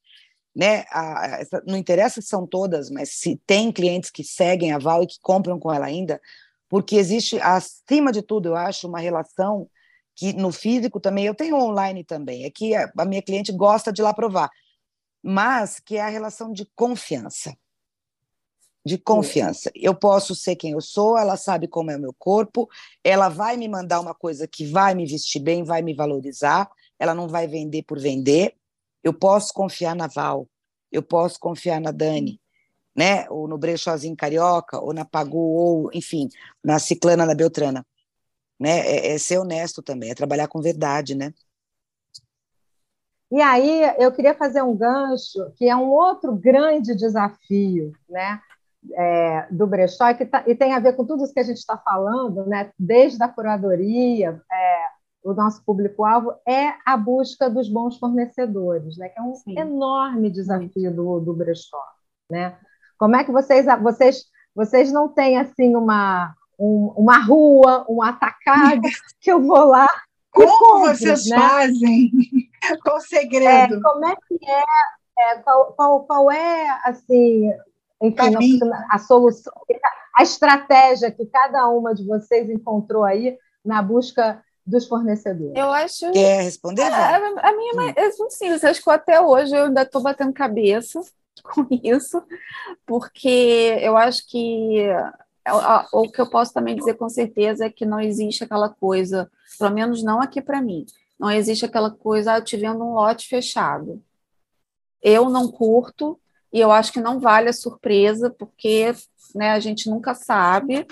né, a, não interessa se são todas, mas se tem clientes que seguem a Val e que compram com ela ainda, porque existe, acima de tudo, eu acho, uma relação que no físico também, eu tenho online também, é que a, a minha cliente gosta de lá provar, mas que é a relação de confiança de confiança. Eu posso ser quem eu sou, ela sabe como é o meu corpo, ela vai me mandar uma coisa que vai me vestir bem, vai me valorizar, ela não vai vender por vender. Eu posso confiar na Val, eu posso confiar na Dani, né? Ou no Brechózinho Carioca, ou na Pagu, ou, enfim, na Ciclana, na Beltrana. Né? É, é ser honesto também, é trabalhar com verdade, né? E aí eu queria fazer um gancho, que é um outro grande desafio, né? É, do brechó, e, que tá, e tem a ver com tudo isso que a gente está falando, né? desde a curadoria, é, o nosso público-alvo, é a busca dos bons fornecedores, né? que é um Sim. enorme desafio do, do brechó. Né? Como é que vocês, vocês, vocês não têm assim uma, um, uma rua, um atacado, que eu vou lá como vocês né? fazem? Qual o segredo? É, como é que é, é qual, qual, qual, é assim enfim, a solução, a estratégia que cada uma de vocês encontrou aí na busca dos fornecedores. Eu acho. Quer responder? A, a minha é muito simples. Acho que até hoje eu ainda estou batendo cabeça com isso, porque eu acho que o que eu posso também dizer com certeza é que não existe aquela coisa, pelo menos não aqui para mim, não existe aquela coisa, ah, eu te vendo um lote fechado. Eu não curto, e eu acho que não vale a surpresa, porque né, a gente nunca sabe.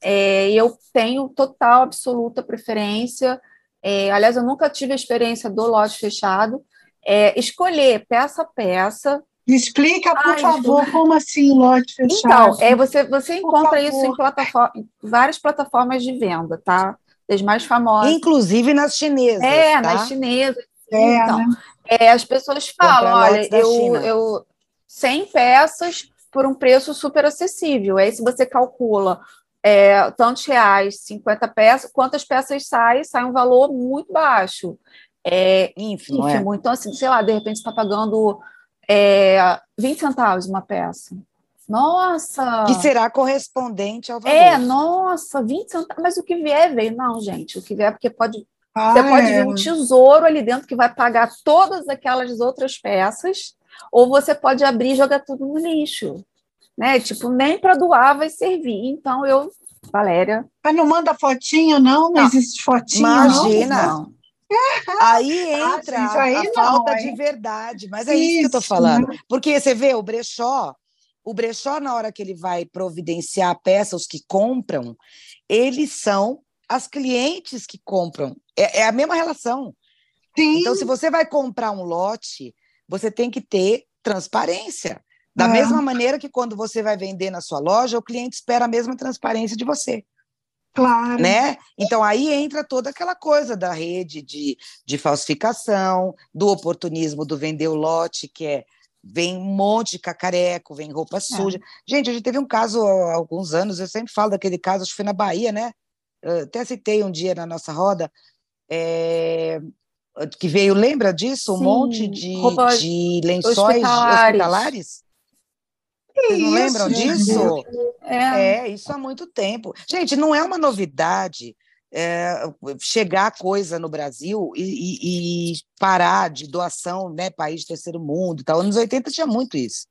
É, eu tenho total, absoluta preferência. É, aliás, eu nunca tive a experiência do lote fechado. É, escolher peça a peça. explica, por Ai, favor, como assim lote fechado? Então, é, você, você encontra isso em plataforma, várias plataformas de venda, tá? Das mais famosas. Inclusive nas chinesas. É, tá? nas chinesas. É, então, né? é, as pessoas falam, olha, eu, eu, 100 peças por um preço super acessível. Aí, se você calcula é, tantos reais, 50 peças, quantas peças saem? Sai um valor muito baixo. É, ínfimo, é. É. Então, assim, sei lá, de repente está pagando é, 20 centavos uma peça. Nossa! Que será correspondente ao valor. É, nossa, 20 centavos. Mas o que vier, veio. Não, gente, o que vier, porque pode. Ah, você pode ver um tesouro ali dentro que vai pagar todas aquelas outras peças ou você pode abrir e jogar tudo no lixo. Né? Tipo, nem para doar vai servir. Então, eu, Valéria. Mas não manda fotinho, não? Não, não existe fotinho, Imagina. Não. Aí entra ah, aí a não, falta de verdade, mas é isso, isso que eu estou falando. Porque você vê o brechó, o brechó, na hora que ele vai providenciar a peça, os que compram, eles são as clientes que compram. É, é a mesma relação. Sim. Então, se você vai comprar um lote, você tem que ter transparência. Da é. mesma maneira que quando você vai vender na sua loja, o cliente espera a mesma transparência de você. Claro. Né? Então aí entra toda aquela coisa da rede de, de falsificação, do oportunismo do vender o lote, que é vem um monte de cacareco, vem roupa é. suja. É. Gente, a gente teve um caso há alguns anos, eu sempre falo daquele caso, acho que foi na Bahia, né? Eu até citei um dia na nossa roda, é, que veio, lembra disso? Um Sim, monte de, de lençóis hospitalares. hospitalares? Vocês não lembram disso? É. é. isso há muito tempo. Gente, não é uma novidade é, chegar coisa no Brasil e, e, e, parar de doação, né, país terceiro mundo e tal. Anos 80 tinha muito isso.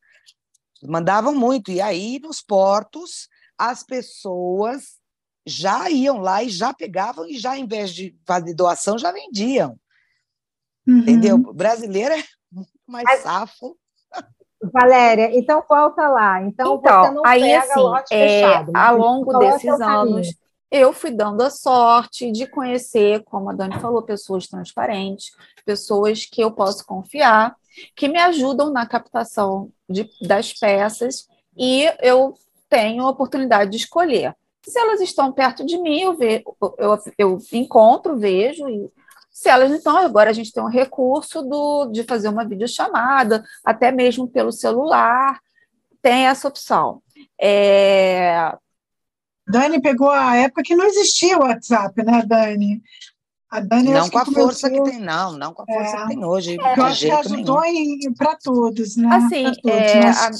Mandavam muito. E aí, nos portos, as pessoas já iam lá e já pegavam e já, em vez de fazer doação, já vendiam. Uhum. Entendeu? O brasileiro é muito mais Mas, safo. Valéria, então volta lá. Então, então aí assim, é, fechado, ao longo desses anos, eu fui dando a sorte de conhecer, como a Dani falou, pessoas transparentes, pessoas que eu posso confiar, que me ajudam na captação de, das peças e eu tenho a oportunidade de escolher. Se elas estão perto de mim, eu, ve, eu, eu encontro, vejo e se elas, então, agora a gente tem um recurso do, de fazer uma videochamada, até mesmo pelo celular, tem essa opção. É... Dani pegou a época que não existia o WhatsApp, né, Dani? A Dani não com a começou... força que tem, não, não com a força é. que tem hoje. É, eu acho que ajudou para todos, né? Assim, todos, é, a,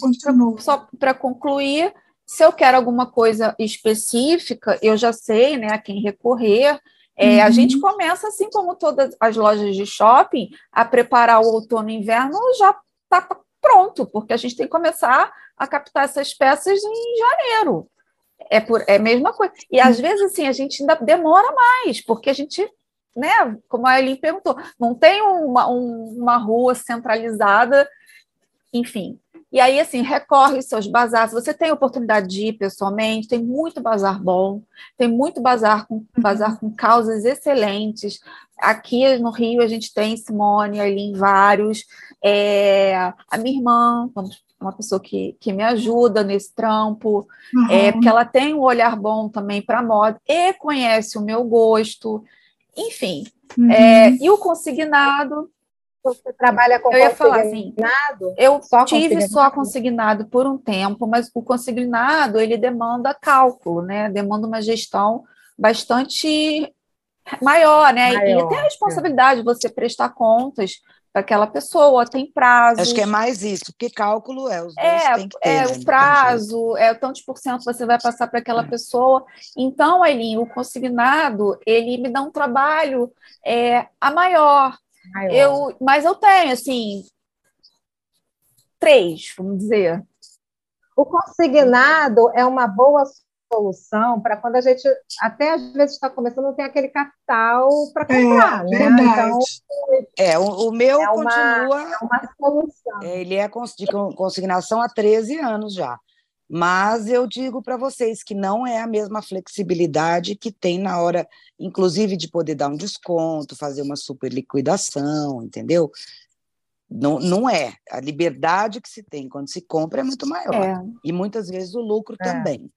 só para concluir, se eu quero alguma coisa específica, eu já sei né, a quem recorrer. É, uhum. A gente começa, assim como todas as lojas de shopping, a preparar o outono e inverno já está pronto, porque a gente tem que começar a captar essas peças em janeiro. É, por, é a mesma coisa. E às uhum. vezes, assim, a gente ainda demora mais, porque a gente, né, como a Eileen perguntou, não tem uma, um, uma rua centralizada, enfim. E aí, assim, recorre seus bazares. Você tem oportunidade de ir pessoalmente, tem muito bazar bom, tem muito bazar com, bazar com causas excelentes. Aqui no Rio a gente tem Simone, ali em vários. É, a minha irmã, uma pessoa que, que me ajuda nesse trampo, uhum. é, porque ela tem um olhar bom também para moda e conhece o meu gosto, enfim. Uhum. É, e o consignado, você trabalha com eu ia falar assim, eu só tive consignado? só consignado por um tempo, mas o consignado ele demanda cálculo, né? Demanda uma gestão bastante maior, né? Maior, e até a responsabilidade de você prestar contas para aquela pessoa, tem prazo. Acho que é mais isso, porque cálculo é os é, tem que ter, é né? o prazo, é tantos por cento você vai passar para aquela é. pessoa. Então, Aileen, o consignado ele me dá um trabalho é, a maior, eu, mas eu tenho, assim, três, vamos dizer. O consignado é uma boa solução para quando a gente até às vezes está começando não tem aquele capital para é, comprar, é, né? Então, é, o, o meu é continua. é uma solução. Ele é de consignação há 13 anos já. Mas eu digo para vocês que não é a mesma flexibilidade que tem na hora, inclusive, de poder dar um desconto, fazer uma super liquidação, entendeu? Não, não é. A liberdade que se tem quando se compra é muito maior. É. E muitas vezes o lucro é. também.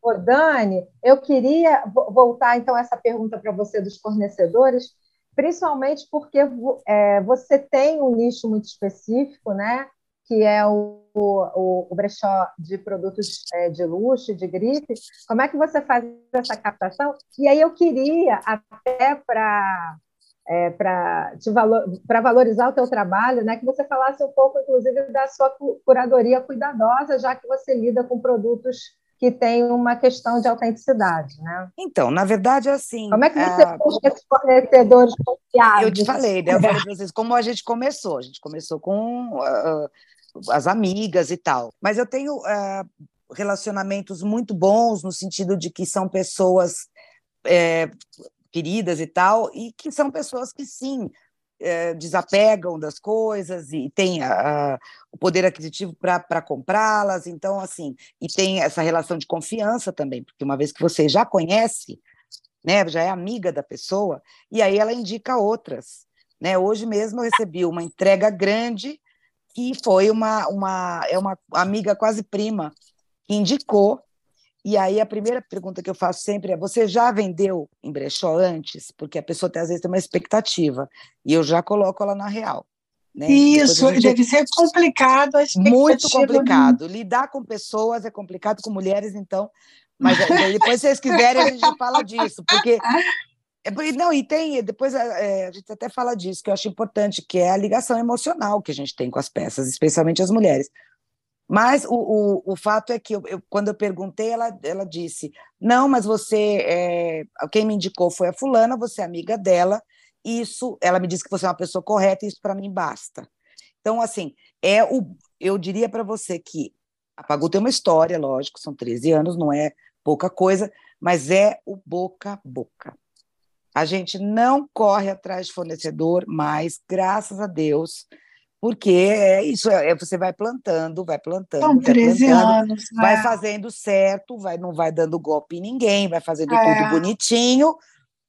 Ô, Dani, eu queria voltar então essa pergunta para você dos fornecedores, principalmente porque é, você tem um nicho muito específico, né? que é o, o, o brechó de produtos é, de luxo, de grife. Como é que você faz essa captação? E aí eu queria, até para é, para valor, valorizar o teu trabalho, né, que você falasse um pouco, inclusive, da sua curadoria cuidadosa, já que você lida com produtos que têm uma questão de autenticidade, né? Então, na verdade, é assim... Como é que você é... busca esses fornecedores confiáveis? Eu te falei, né? Eu falei para vocês como a gente começou. A gente começou com uh, as amigas e tal. Mas eu tenho uh, relacionamentos muito bons no sentido de que são pessoas é, queridas e tal, e que são pessoas que sim é, desapegam das coisas e têm a, a, o poder aquisitivo para comprá-las, então assim, e tem essa relação de confiança também, porque uma vez que você já conhece, né, já é amiga da pessoa, e aí ela indica outras. Né? Hoje mesmo eu recebi uma entrega grande que foi uma, uma, é uma amiga quase prima que indicou e aí a primeira pergunta que eu faço sempre é: você já vendeu em brechó antes? Porque a pessoa tem, às vezes tem uma expectativa e eu já coloco ela na real. Né? Isso, gente... deve ser complicado. Muito complicado. Lidar com pessoas é complicado, com mulheres, então. Mas depois, se vocês quiserem, a gente fala disso, porque. É, não, e tem, depois é, a gente até fala disso, que eu acho importante, que é a ligação emocional que a gente tem com as peças, especialmente as mulheres. Mas o, o, o fato é que eu, eu, quando eu perguntei, ela, ela disse: não, mas você, é, quem me indicou foi a fulana, você é amiga dela, isso, ela me disse que você é uma pessoa correta, isso para mim basta. Então, assim, é o, eu diria para você que a Pagu tem uma história, lógico, são 13 anos, não é pouca coisa, mas é o boca a boca. A gente não corre atrás de fornecedor mais, graças a Deus porque é isso, é, você vai plantando, vai plantando, São 13 vai plantando, anos, né? vai fazendo certo, vai, não vai dando golpe em ninguém, vai fazendo é. tudo bonitinho,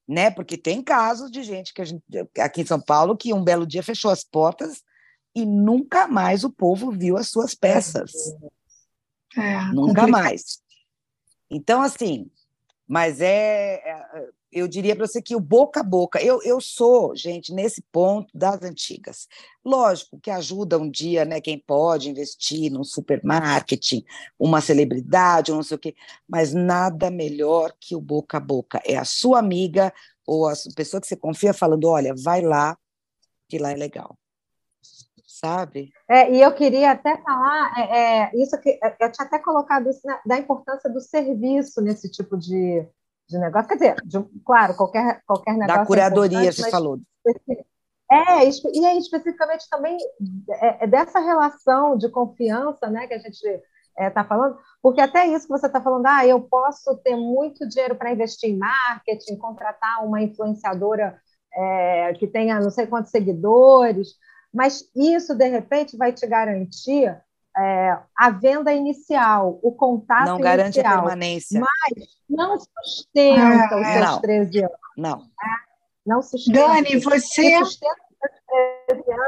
né? Porque tem casos de gente que a gente, aqui em São Paulo que um belo dia fechou as portas e nunca mais o povo viu as suas peças. É, nunca complicado. mais. Então, assim, mas é, é eu diria para você que o boca a boca, eu, eu sou, gente, nesse ponto das antigas. Lógico que ajuda um dia, né, quem pode investir num supermarketing, uma celebridade, não sei o quê, mas nada melhor que o boca a boca. É a sua amiga ou a pessoa que você confia falando: olha, vai lá, que lá é legal. Sabe? É, e eu queria até falar, é, é, isso que eu tinha até colocado isso na, da importância do serviço nesse tipo de, de negócio. Quer dizer, de, claro, qualquer, qualquer negócio. Da é curadoria, é você falou. É, e aí especificamente também é, é dessa relação de confiança né, que a gente está é, tá falando, porque até isso que você está falando, ah, eu posso ter muito dinheiro para investir em marketing, contratar uma influenciadora é, que tenha não sei quantos seguidores, mas isso, de repente, vai te garantir é, a venda inicial, o contato não garante inicial, a permanência. Mas não sustenta os seus não, 13 anos. Não. É, não sustenta. Dani, você.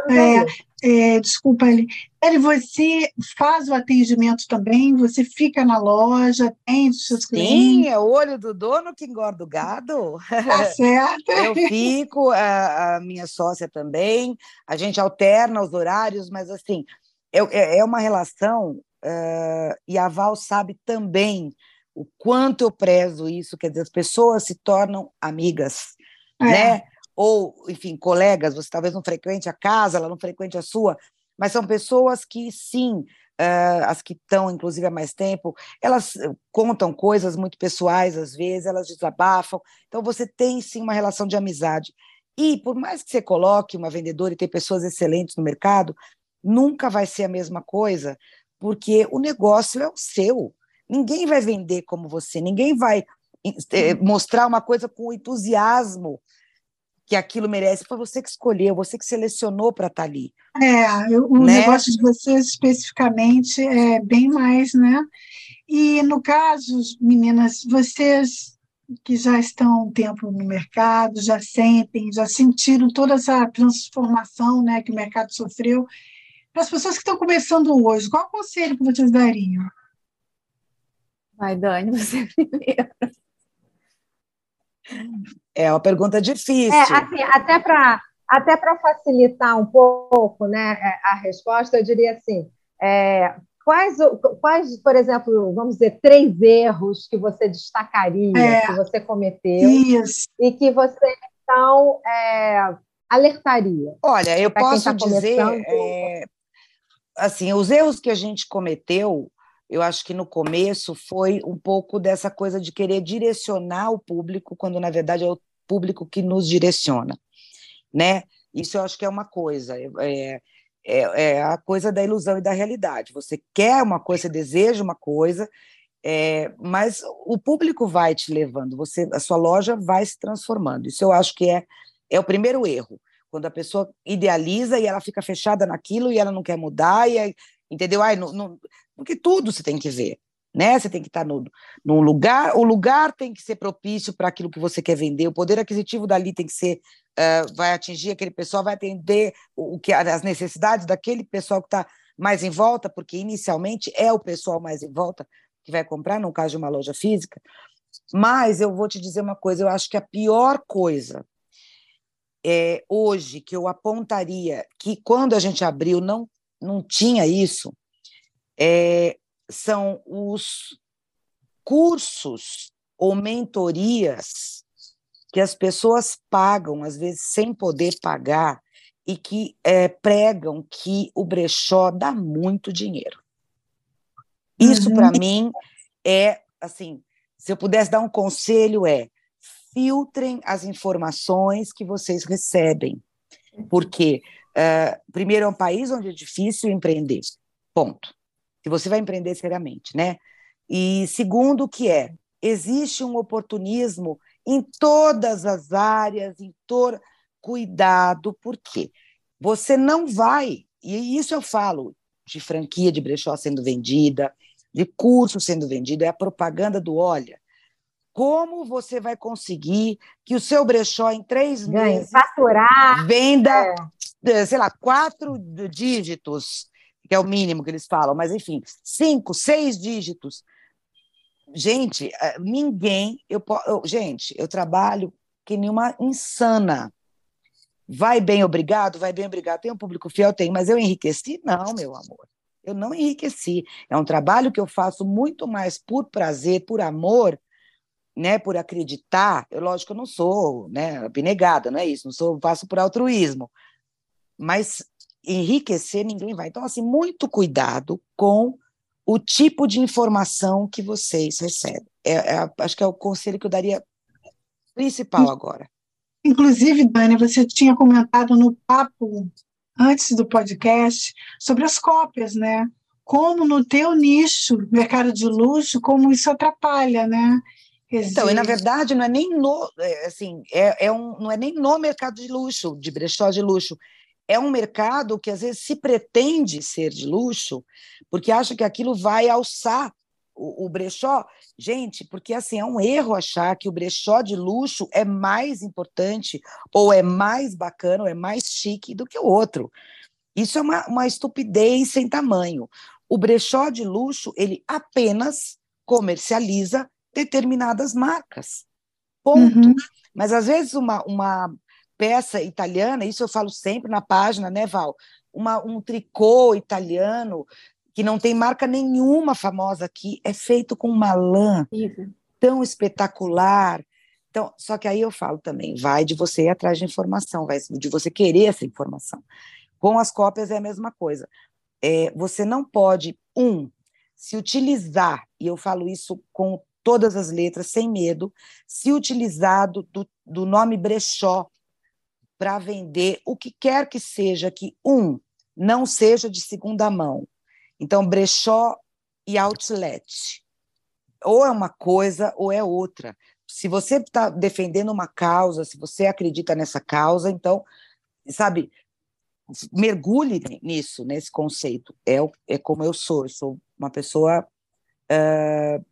É, é, desculpa, Dani, você faz o atendimento também? Você fica na loja, atende os seus clientes? Sim, é o olho do dono que engorda o gado. Tá certo. Eu fico, a, a minha sócia também, a gente alterna os horários, mas assim, é, é uma relação, uh, e a Val sabe também o quanto eu prezo isso, quer dizer, as pessoas se tornam amigas, é. né? Ou, enfim, colegas, você talvez não frequente a casa, ela não frequente a sua, mas são pessoas que, sim, uh, as que estão, inclusive, há mais tempo, elas contam coisas muito pessoais, às vezes, elas desabafam, então você tem, sim, uma relação de amizade. E, por mais que você coloque uma vendedora e tem pessoas excelentes no mercado, nunca vai ser a mesma coisa, porque o negócio é o seu. Ninguém vai vender como você, ninguém vai eh, mostrar uma coisa com entusiasmo que aquilo merece. Foi você que escolheu, você que selecionou para estar tá ali. É, o né? negócio de vocês especificamente é bem mais, né? E no caso, meninas, vocês que já estão um tempo no mercado, já sentem, já sentiram toda essa transformação né, que o mercado sofreu, para as pessoas que estão começando hoje, qual conselho que vocês dariam? Vai, Dani, você primeiro. É uma pergunta difícil. É, assim, até para até para facilitar um pouco né, é, a resposta, eu diria assim: é, quais, quais, por exemplo, vamos dizer, três erros que você destacaria, é, que você cometeu isso. e que você então é, alertaria? Olha, eu posso tá dizer, é, assim, os erros que a gente cometeu, eu acho que no começo foi um pouco dessa coisa de querer direcionar o público, quando na verdade é o público que nos direciona, né? Isso eu acho que é uma coisa, é, é, é, é a coisa da ilusão e da realidade. Você quer uma coisa, você deseja uma coisa, É, mas o público vai te levando, você, a sua loja vai se transformando. Isso eu acho que é, é o primeiro erro. Quando a pessoa idealiza e ela fica fechada naquilo e ela não quer mudar, e aí, entendeu? Ai, porque tudo você tem que ver né? Você tem que estar no, num lugar, o lugar tem que ser propício para aquilo que você quer vender, o poder aquisitivo dali tem que ser, uh, vai atingir aquele pessoal, vai atender o, o que as necessidades daquele pessoal que está mais em volta, porque inicialmente é o pessoal mais em volta que vai comprar, no caso de uma loja física. Mas eu vou te dizer uma coisa, eu acho que a pior coisa é, hoje que eu apontaria que quando a gente abriu não, não tinha isso, é, são os cursos ou mentorias que as pessoas pagam, às vezes sem poder pagar, e que é, pregam que o brechó dá muito dinheiro. Isso, uhum. para mim, é assim: se eu pudesse dar um conselho, é filtrem as informações que vocês recebem. Porque, uh, primeiro, é um país onde é difícil empreender. Ponto se você vai empreender seriamente, né? E segundo, que é, existe um oportunismo em todas as áreas, em todo cuidado, por quê? Você não vai, e isso eu falo de franquia de brechó sendo vendida, de curso sendo vendido, é a propaganda do olha. Como você vai conseguir que o seu brechó em três Ganhe, meses faturar, venda, é. sei lá, quatro dígitos que é o mínimo que eles falam, mas enfim, cinco, seis dígitos. Gente, eh, ninguém. Eu, eu, gente, eu trabalho que nem uma insana. Vai bem, obrigado, vai bem, obrigado. Tem um público fiel, tem, mas eu enriqueci? Não, meu amor. Eu não enriqueci. É um trabalho que eu faço muito mais por prazer, por amor, né, por acreditar. Eu, lógico, eu não sou, né, abnegada, não é isso. Não sou, faço por altruísmo. Mas enriquecer, ninguém vai. Então, assim, muito cuidado com o tipo de informação que vocês recebem. É, é, acho que é o conselho que eu daria principal agora. Inclusive, Dani, você tinha comentado no papo antes do podcast sobre as cópias, né? Como no teu nicho, mercado de luxo, como isso atrapalha, né? Então, e na verdade não é nem no, é, assim, é, é um, não é nem no mercado de luxo, de brechó de luxo, é um mercado que às vezes se pretende ser de luxo, porque acha que aquilo vai alçar o, o, brechó. Gente, porque assim é um erro achar que o brechó de luxo é mais importante, ou é mais bacana, ou é mais chique do que o outro. Isso é uma, uma estupidez sem tamanho. O brechó de luxo, ele apenas comercializa determinadas marcas. Ponto. Uhum. Mas às vezes uma, uma peça italiana, isso eu falo sempre na página, né, Val? Uma, um tricô italiano que não tem marca nenhuma famosa aqui, é feito com uma lã tão espetacular. Então, só que aí eu falo também, vai de você ir atrás de informação, vai de você querer essa informação. Com as cópias é a mesma coisa. É, você não pode, um, se utilizar, e eu falo isso com todas as letras, sem medo, se utilizar do, do, do nome brechó para vender o que quer que seja que, um, não seja de segunda mão. Então, brechó e outlet. Ou é uma coisa ou é outra. Se você está defendendo uma causa, se você acredita nessa causa, então, sabe, mergulhe nisso, nesse conceito. É, é como eu sou, eu sou uma pessoa uh,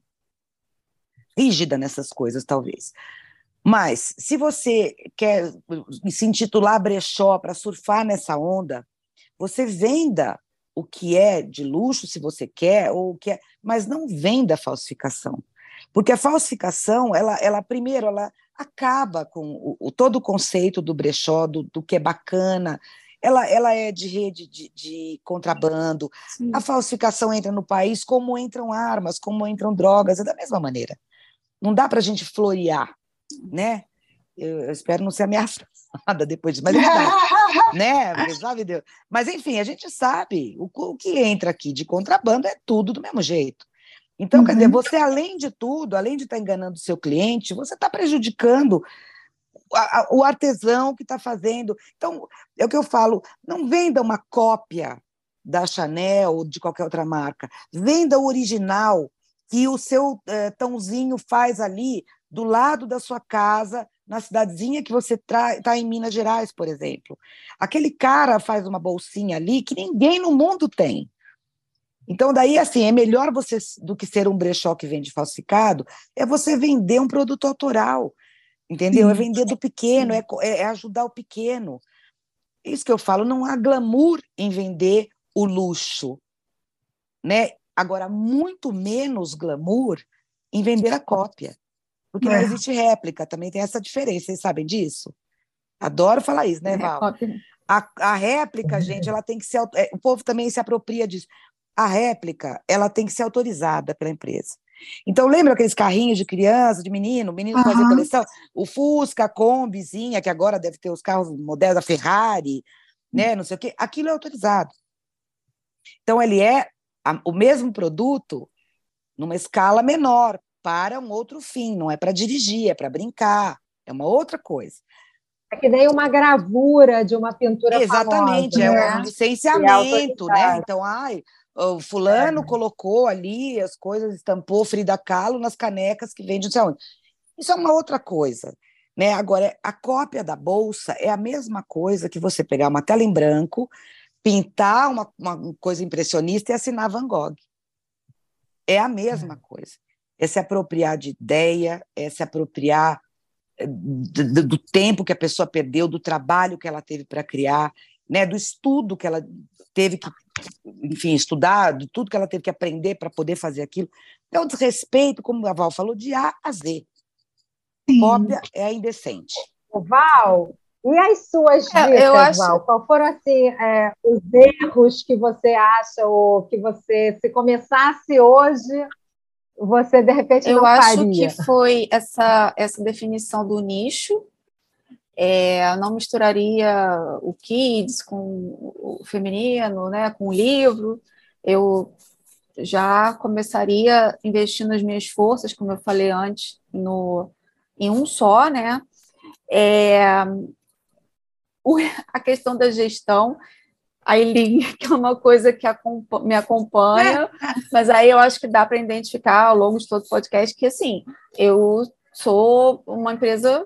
rígida nessas coisas, talvez. Mas, se você quer se intitular brechó para surfar nessa onda, você venda o que é de luxo, se você quer, ou o que é, mas não venda falsificação. Porque a falsificação, ela, ela primeiro, ela acaba com o, o todo o conceito do brechó, do, do, que é bacana, ela, ela é de rede de, de contrabando. Sim. A falsificação entra no país como entram armas, como entram drogas, é da mesma maneira. Não dá para a gente florear né? Eu, eu espero não ser ameaçada depois disso, mas é verdade, né? Sabe Deus. Mas, enfim, a gente sabe, o, o, que entra aqui de contrabando é tudo do mesmo jeito. Então, uhum. quer dizer, uhum. você, além de tudo, além de estar tá enganando o seu cliente, você está prejudicando a, a, o artesão que está fazendo. Então, é o que eu falo, não venda uma cópia da Chanel ou de qualquer outra marca, venda o original, que o seu é, tãozinho faz ali do lado da sua casa, na cidadezinha que você está em Minas Gerais, por exemplo. Aquele cara faz uma bolsinha ali que ninguém no mundo tem. Então, daí, assim, é melhor você do que ser um brechó que vende falsificado, é você vender um produto autoral, entendeu? É vender do pequeno, é, é ajudar o pequeno. Isso que eu falo, não há glamour em vender o luxo, né? Agora, muito menos glamour em vender a cópia, porque é. não existe réplica, também tem essa diferença, vocês sabem disso? Adoro falar isso, né, é, Val? A, a réplica, gente, ela tem que ser. É, o povo também se apropria disso. A réplica, ela tem que ser autorizada pela empresa. Então, lembra aqueles carrinhos de criança, de menino, menino uhum. fazia coleção? O Fusca, a Kombizinha, que agora deve ter os carros modelos da Ferrari, né? Não sei o quê. Aquilo é autorizado. Então, ele é a, o mesmo produto numa escala menor, para um outro fim, não é para dirigir, é para brincar, é uma outra coisa. É que nem uma gravura de uma pintura Exatamente, famosa, é né? um licenciamento, né? Então, ai, o fulano é. colocou ali as coisas, estampou Frida Kahlo nas canecas que vende não sei onde. Isso é uma outra coisa. Né? Agora, a cópia da bolsa é a mesma coisa que você pegar uma tela em branco, pintar uma, uma coisa impressionista e assinar Van Gogh. É a mesma é. coisa. É se apropriar de ideia, é se apropriar eh, do, do tempo que a pessoa perdeu, do trabalho que ela teve para criar, né, do estudo que ela teve que, enfim, estudar, de tudo que ela teve que aprender para poder fazer aquilo. É um desrespeito, como a Val falou, de A a Z. Cópia é indecente. Val, e as suas dicas, é, eu acho... Val? Qual foram assim, é, os erros que você acha, ou que você, se começasse hoje, você de repente eu não faria? Eu acho que foi essa, essa definição do nicho, é, não misturaria o kids com o feminino, né, com o livro. Eu já começaria investindo as minhas forças, como eu falei antes, no, em um só, né? É, a questão da gestão, a Eileen, que é uma coisa que me acompanha, mas aí eu acho que dá para identificar ao longo de todo o podcast que, assim, eu sou uma empresa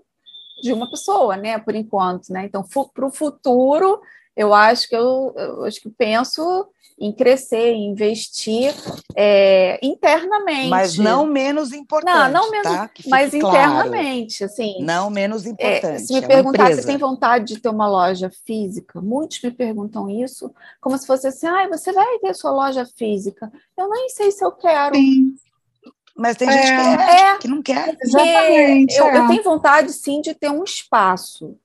de uma pessoa, né, por enquanto, né? Então, para o futuro, eu acho que eu, eu, acho que penso em crescer, em investir é, internamente. Mas não menos importante. Não, não menos, tá? mas internamente, claro. assim. Não menos importante. É, se me é perguntar se tem vontade de ter uma loja física, muitos me perguntam isso, como se fosse assim, ah, você vai ter sua loja física. Eu nem sei se eu quero. Sim. Mas tem gente é, que, é, que não quer. Exatamente. Eu, é. eu tenho vontade, sim, de ter um espaço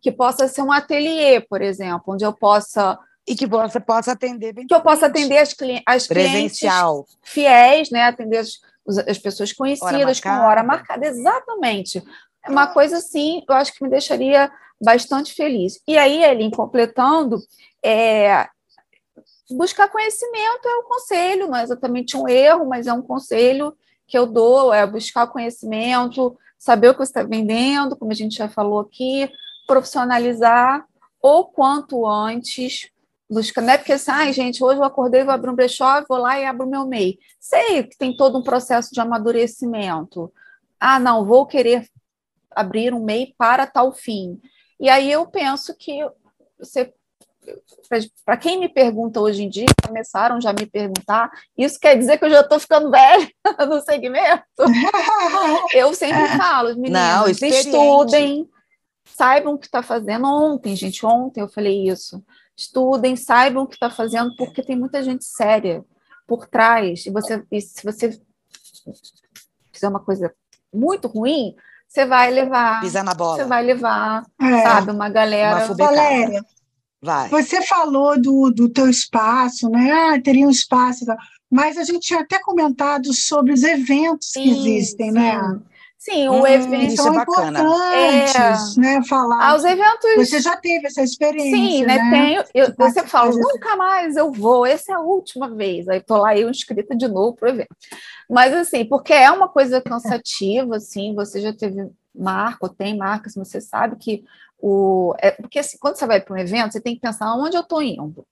que possa ser um ateliê, por exemplo, onde eu possa e que você possa atender bem que eu possa atender as, cli as presencial fiéis, né, atender as, as pessoas conhecidas hora com hora marcada, exatamente. É uma coisa assim, eu acho que me deixaria bastante feliz. E aí, ele completando, é, buscar conhecimento é um conselho, não é exatamente um erro, mas é um conselho que eu dou é buscar conhecimento, saber o que você está vendendo, como a gente já falou aqui, profissionalizar o quanto antes. Busca, não é porque assim, ai, gente, hoje eu acordei, vou abrir um brechó, vou lá e abro o meu MEI. Sei que tem todo um processo de amadurecimento. Ah, não, vou querer abrir um MEI para tal fim. E aí eu penso que você para quem me pergunta hoje em dia, começaram já a me perguntar, isso quer dizer que eu já estou ficando velha no segmento? eu sempre falo, meninos, estudem, saibam o que está fazendo. Ontem, gente, ontem eu falei isso. Estudem, saibam o que está fazendo, porque tem muita gente séria por trás. E, você, e se você fizer uma coisa muito ruim, você vai levar. Pisar na bola. Você vai levar, é, uma galera. Uma Valéria, Vai. Você falou do, do teu espaço, né? Ah, teria um espaço, mas a gente tinha até comentado sobre os eventos sim, que existem, né? sim. né? Sim, o hum, evento são é importantes, é... né? Falar. Ah, os eventos. Você já teve essa experiência. Sim, né? né? Tenho. Eu, você fala, nunca mais eu vou, essa é a última vez. Aí estou lá eu inscrita de novo para o evento. Mas assim, porque é uma coisa cansativa, assim, você já teve marca, ou tem marcas, você sabe que o, é, porque assim, quando você vai para um evento, você tem que pensar onde eu estou indo.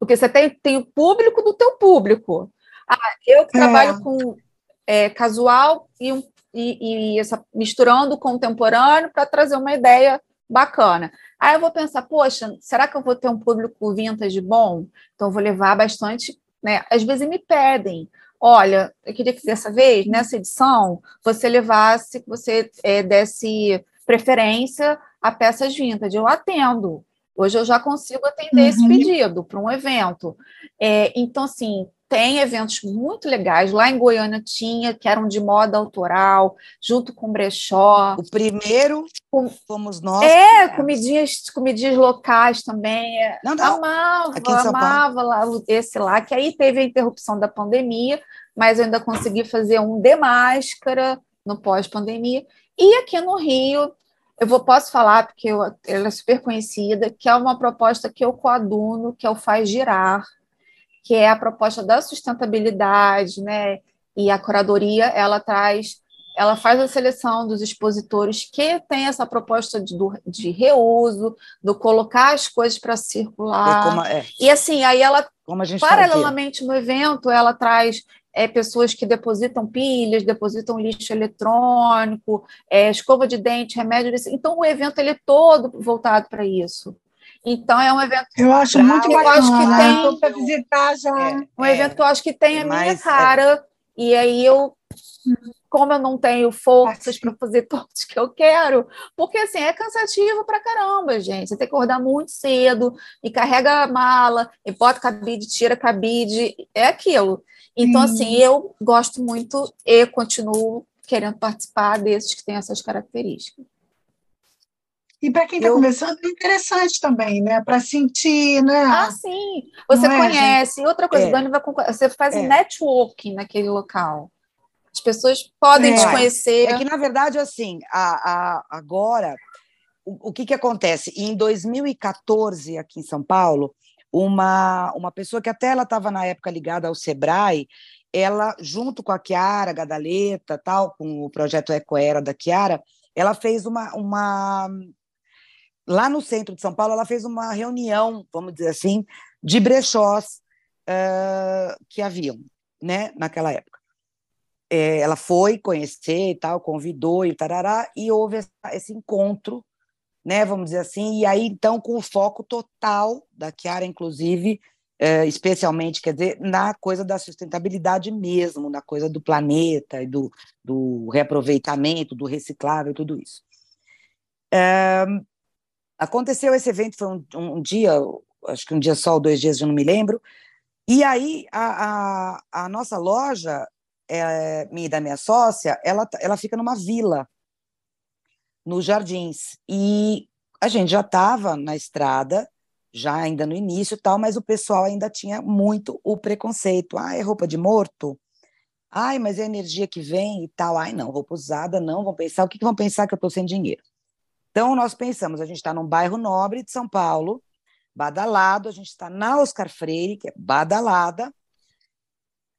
Porque você tem, tem o público do teu público. Ah, eu que é. trabalho com é, casual e, um, e, e essa, misturando o contemporâneo para trazer uma ideia bacana. Aí eu vou pensar, poxa, será que eu vou ter um público vintage bom? Então eu vou levar bastante, né? Às vezes me pedem, olha, eu queria que dessa vez, nessa edição, você levasse, você é, desse preferência a peças vintage. Eu atendo. Hoje eu já consigo atender uhum. esse pedido para um evento. É, então, assim, tem eventos muito legais. Lá em Goiânia tinha, que eram de moda autoral, junto com brechó. O primeiro com, fomos nós. É, comidinhas, comidinhas locais também. Não, não. Amava, amava lá, esse lá, que aí teve a interrupção da pandemia, mas eu ainda consegui fazer um de máscara no pós-pandemia. E aqui no Rio, eu vou, posso falar, porque eu, ela é super conhecida, que é uma proposta que eu coaduno, que é o Faz Girar, que é a proposta da sustentabilidade, né? E a curadoria, ela traz, ela faz a seleção dos expositores que tem essa proposta de, de reuso, do colocar as coisas para circular. É é. E assim, aí ela, paralelamente no evento, ela traz é, pessoas que depositam pilhas, depositam lixo eletrônico, é, escova de dente, remédio. Então, o evento ele é todo voltado para isso. Então é um evento. Eu acho muito bacana. Eu acho que tem para visitar já. É, um é, evento que eu acho que tem a minha é cara. E aí eu, como eu não tenho forças para fazer todos que eu quero, porque assim é cansativo para caramba, gente. Você tem que acordar muito cedo e carrega a mala, e bota cabide, tira cabide, é aquilo. Então, Sim. assim, eu gosto muito e continuo querendo participar desses que têm essas características. E para quem está eu... começando, é interessante também, né? Para sentir, né? Ah, sim. Você Não conhece. É, Outra coisa, é. Dani vai você faz é. networking naquele local. As pessoas podem é. te conhecer. É que, na verdade, assim, a, a agora, o, o que, que acontece? Em 2014, aqui em São Paulo, uma, uma pessoa que até ela estava na época ligada ao Sebrae, ela, junto com a Chiara Gadaleta, tal, com o projeto Ecoera da Chiara, ela fez uma, uma lá no centro de São Paulo, ela fez uma reunião, vamos dizer assim, de brechós uh, que haviam, né, naquela época. É, ela foi conhecer e tal, convidou e tarará, e houve esse encontro, né, vamos dizer assim, e aí então com o foco total da Chiara, inclusive, é, especialmente, quer dizer, na coisa da sustentabilidade mesmo, na coisa do planeta e do, do reaproveitamento, do reciclável, tudo isso. É, Aconteceu esse evento, foi um, um, dia, acho que um dia só ou dois dias, eu não me lembro. E aí a, a, a nossa loja, é, minha da minha sócia, ela, ela fica numa vila, nos Jardins. E a gente já estava na estrada, já ainda no início tal, mas o pessoal ainda tinha muito o preconceito. Ah, é roupa de morto? Ai, mas é a energia que vem e tal. Ai, não, roupa usada, não. Vão pensar, o que, que vão pensar que eu estou sem dinheiro? Então, nós pensamos, a gente está num bairro nobre de São Paulo, badalado, a gente está na Oscar Freire, que é badalada.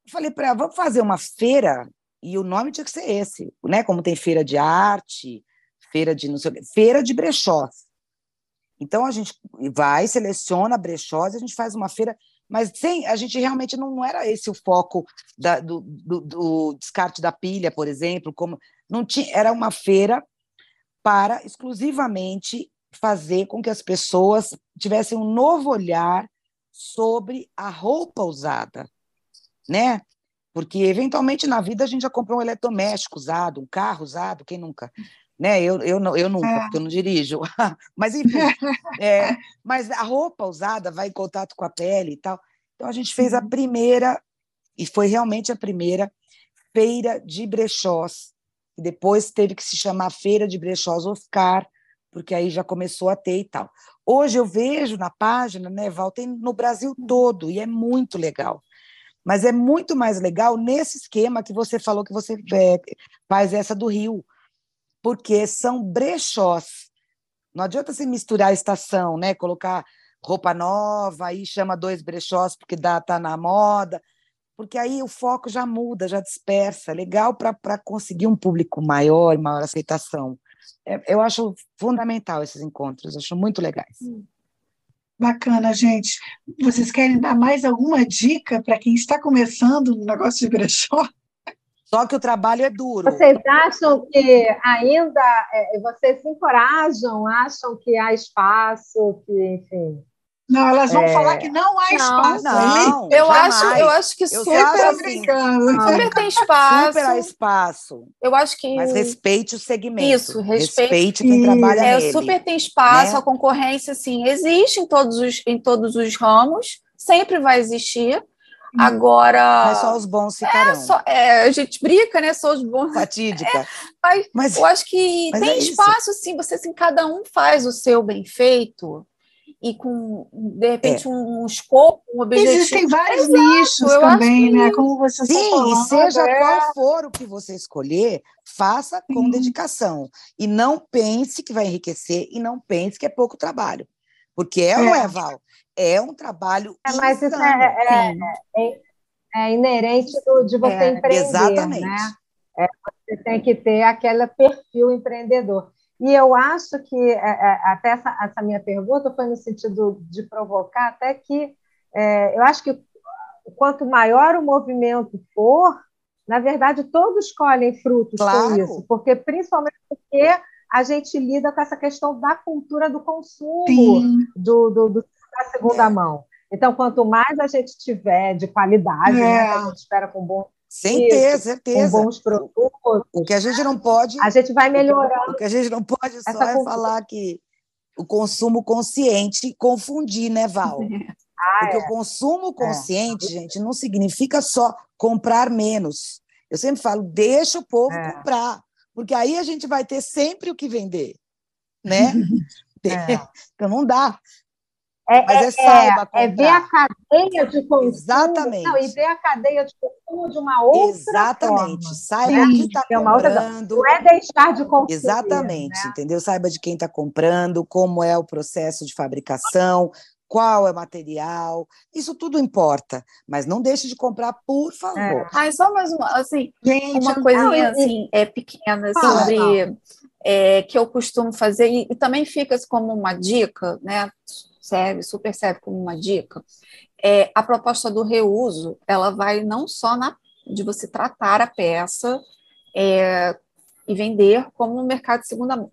Eu falei para vamos fazer uma feira, e o nome tinha que ser esse, né? Como tem feira de arte, feira de não sei o quê, feira de brechós. Então a gente vai, seleciona brechós, a gente faz uma feira, mas sem, a gente realmente não, não era esse o foco da, do, do, do, descarte da pilha, por exemplo, como não tinha, era uma feira para exclusivamente fazer com que as pessoas tivessem um novo olhar sobre a roupa usada, né? Porque eventualmente na vida a gente já comprou um eletrodoméstico usado, um carro usado, quem nunca? Né? Eu, eu, não, eu nunca, é. porque eu não dirijo. mas enfim, é, mas a roupa usada vai em contato com a pele e tal. Então a gente fez a primeira, e foi realmente a primeira feira de brechós e depois teve que se chamar Feira de Brechós Oscar, porque aí já começou a ter e tal. Hoje eu vejo na página, né, Val, tem no Brasil todo, e é muito legal. Mas é muito mais legal nesse esquema que você falou que você é, faz essa do Rio, porque são brechós. Não adianta se misturar a estação, né? Colocar roupa nova, aí chama dois brechós porque dá, tá na moda porque aí o foco já muda, já dispersa. Legal para conseguir um público maior e maior aceitação. É, eu acho fundamental esses encontros, acho muito legais. Hum. Bacana, gente. Vocês querem dar mais alguma dica para quem está começando no negócio de brechó? Só que o trabalho é duro. Vocês acham que ainda é, vocês se encorajam, acham que há espaço, que, enfim. Não, elas vão é... falar que não há espaço. Não, eu acho, eu acho que super, eu assim, super tem espaço. Super há espaço. Eu acho que mas respeite o segmento. Isso, respeite, respeite quem trabalha é, nele. Super tem espaço, né? a concorrência assim existe em todos os em todos os ramos, sempre vai existir. Agora. Mas só os bons ficarão. É, só, é, a gente brinca, né? Só os bons. Fatídica. É, mas, mas, eu acho que tem é espaço, sim. Você, assim, cada um faz o seu bem feito e com, de repente, é. um, um escopo, um objetivo. Existem vários Exato, nichos também, né? Como você Sim, falando, e seja é. qual for o que você escolher, faça com Sim. dedicação. E não pense que vai enriquecer e não pense que é pouco trabalho. Porque é, é. ou não é, Val? é um trabalho. É, mas isso é, é, é, é, inerente do, de você é, empreender. Exatamente. Né? É, você tem que ter aquele perfil empreendedor. E eu acho que é, é, até essa, essa, minha pergunta foi no sentido de provocar até que eu acho que quanto maior o movimento for, na verdade, todos colhem frutos claro. com isso, porque principalmente porque a gente lida com essa questão da cultura do consumo, do, do, do, da segunda é. mão. Então, quanto mais a gente tiver de qualidade, né, é. né, a gente espera com bom sem ter certeza. Com bons produtos. O que a gente não pode. A gente vai melhorando. O que a gente não pode só é falar que o consumo consciente confundir, né, Val? Ah, Porque é. o consumo consciente, é. gente, não significa só comprar menos. Eu sempre falo, deixa o povo é. comprar, porque aí a gente vai ter sempre o que vender, né? então não dá. É, Mas é, é saiba comprar. É ver a cadeia de consumo. Exatamente. Não, e ver a cadeia de consumo de uma outra Exatamente. Forma. Saiba o que está é comprando. Não é deixar de consumir. Exatamente, né? entendeu? Saiba de quem está comprando, como é o processo de fabricação, qual é o material, isso tudo importa, mas não deixe de comprar, por favor. É. Ah, só mais uma, assim, Gente, uma coisinha não, assim, é pequena sobre é, que eu costumo fazer e, e também fica como uma dica, né? Serve, super serve como uma dica, é, a proposta do reuso, ela vai não só na, de você tratar a peça é, e vender como no mercado de segunda mão,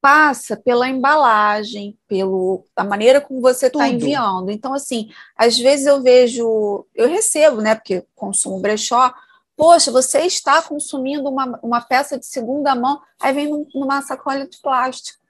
passa pela embalagem, pelo a maneira como você está enviando. Então, assim, às vezes eu vejo, eu recebo, né, porque consumo brechó, poxa, você está consumindo uma, uma peça de segunda mão, aí vem num, numa sacola de plástico.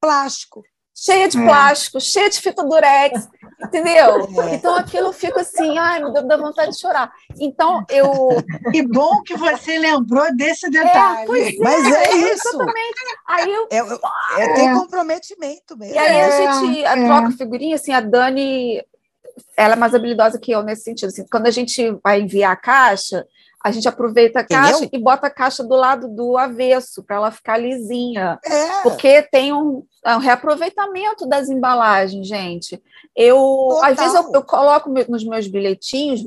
Plástico cheia de é. plástico, cheia de fita durex, entendeu? É. Então aquilo fica assim, ai, me dá vontade de chorar. Então eu. Que bom que você lembrou desse é, detalhe. É, Mas é, isso. Exatamente. Aí eu. É, é, tem comprometimento mesmo. E aí a gente a troca figurinha, assim, a Dani. Ela é mais habilidosa que eu nesse sentido. Assim, quando a gente vai enviar a caixa, a gente aproveita a caixa Entendeu? e bota a caixa do lado do avesso para ela ficar lisinha. É. Porque tem um, é um, reaproveitamento das embalagens, gente. Eu Total. às vezes eu, eu, coloco nos meus bilhetinhos,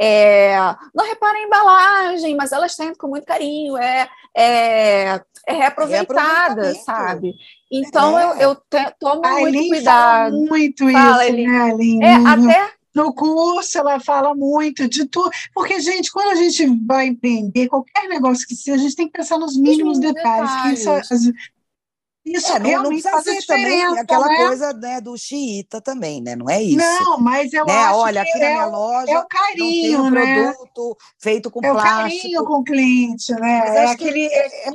é, não repara a embalagem, mas elas têm com muito carinho, é, é, é reaproveitada, sabe? Então é. eu, eu te, tomo a muito cuidado. Fala muito fala, isso, né, Aline? É, até no curso ela fala muito de tudo, porque, gente, quando a gente vai empreender qualquer negócio que seja, a gente tem que pensar nos mínimos detalhes. detalhes. Que isso, isso é, realmente não, não faz também aquela né? coisa né, do xiita também, né? Não é isso. Não, mas eu né? acho Olha, que aqui é, na minha loja é o carinho, um né? produto feito com é plástico. É o carinho com o cliente, né? é aquele... É,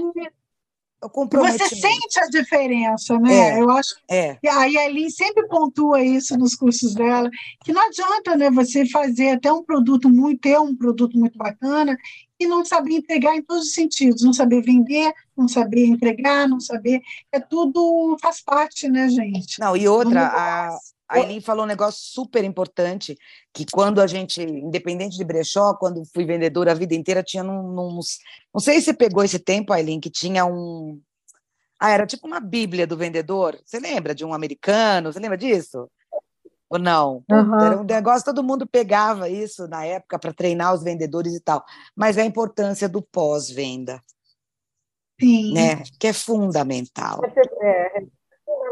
é você sente a diferença, né? É, eu acho. É. E aí a Aline sempre pontua isso nos cursos dela, que não adianta, né, você fazer até um produto muito, ter um produto muito bacana e não saber entregar em todos os sentidos, não saber vender, não saber entregar, não saber, é tudo faz parte, né, gente? Não, e outra, a, a falou um negócio super importante, que quando a gente, independente de brechó, quando fui vendedora a vida inteira, tinha num, num não sei se pegou esse tempo, Eileen, que tinha um, ah, era tipo uma bíblia do vendedor, você lembra de um americano, você lembra disso? Ou não? Uhum. Era um negócio, todo mundo pegava isso na época para treinar os vendedores e tal, mas é a importância do pós-venda, Sim. né? Que é fundamental. É, é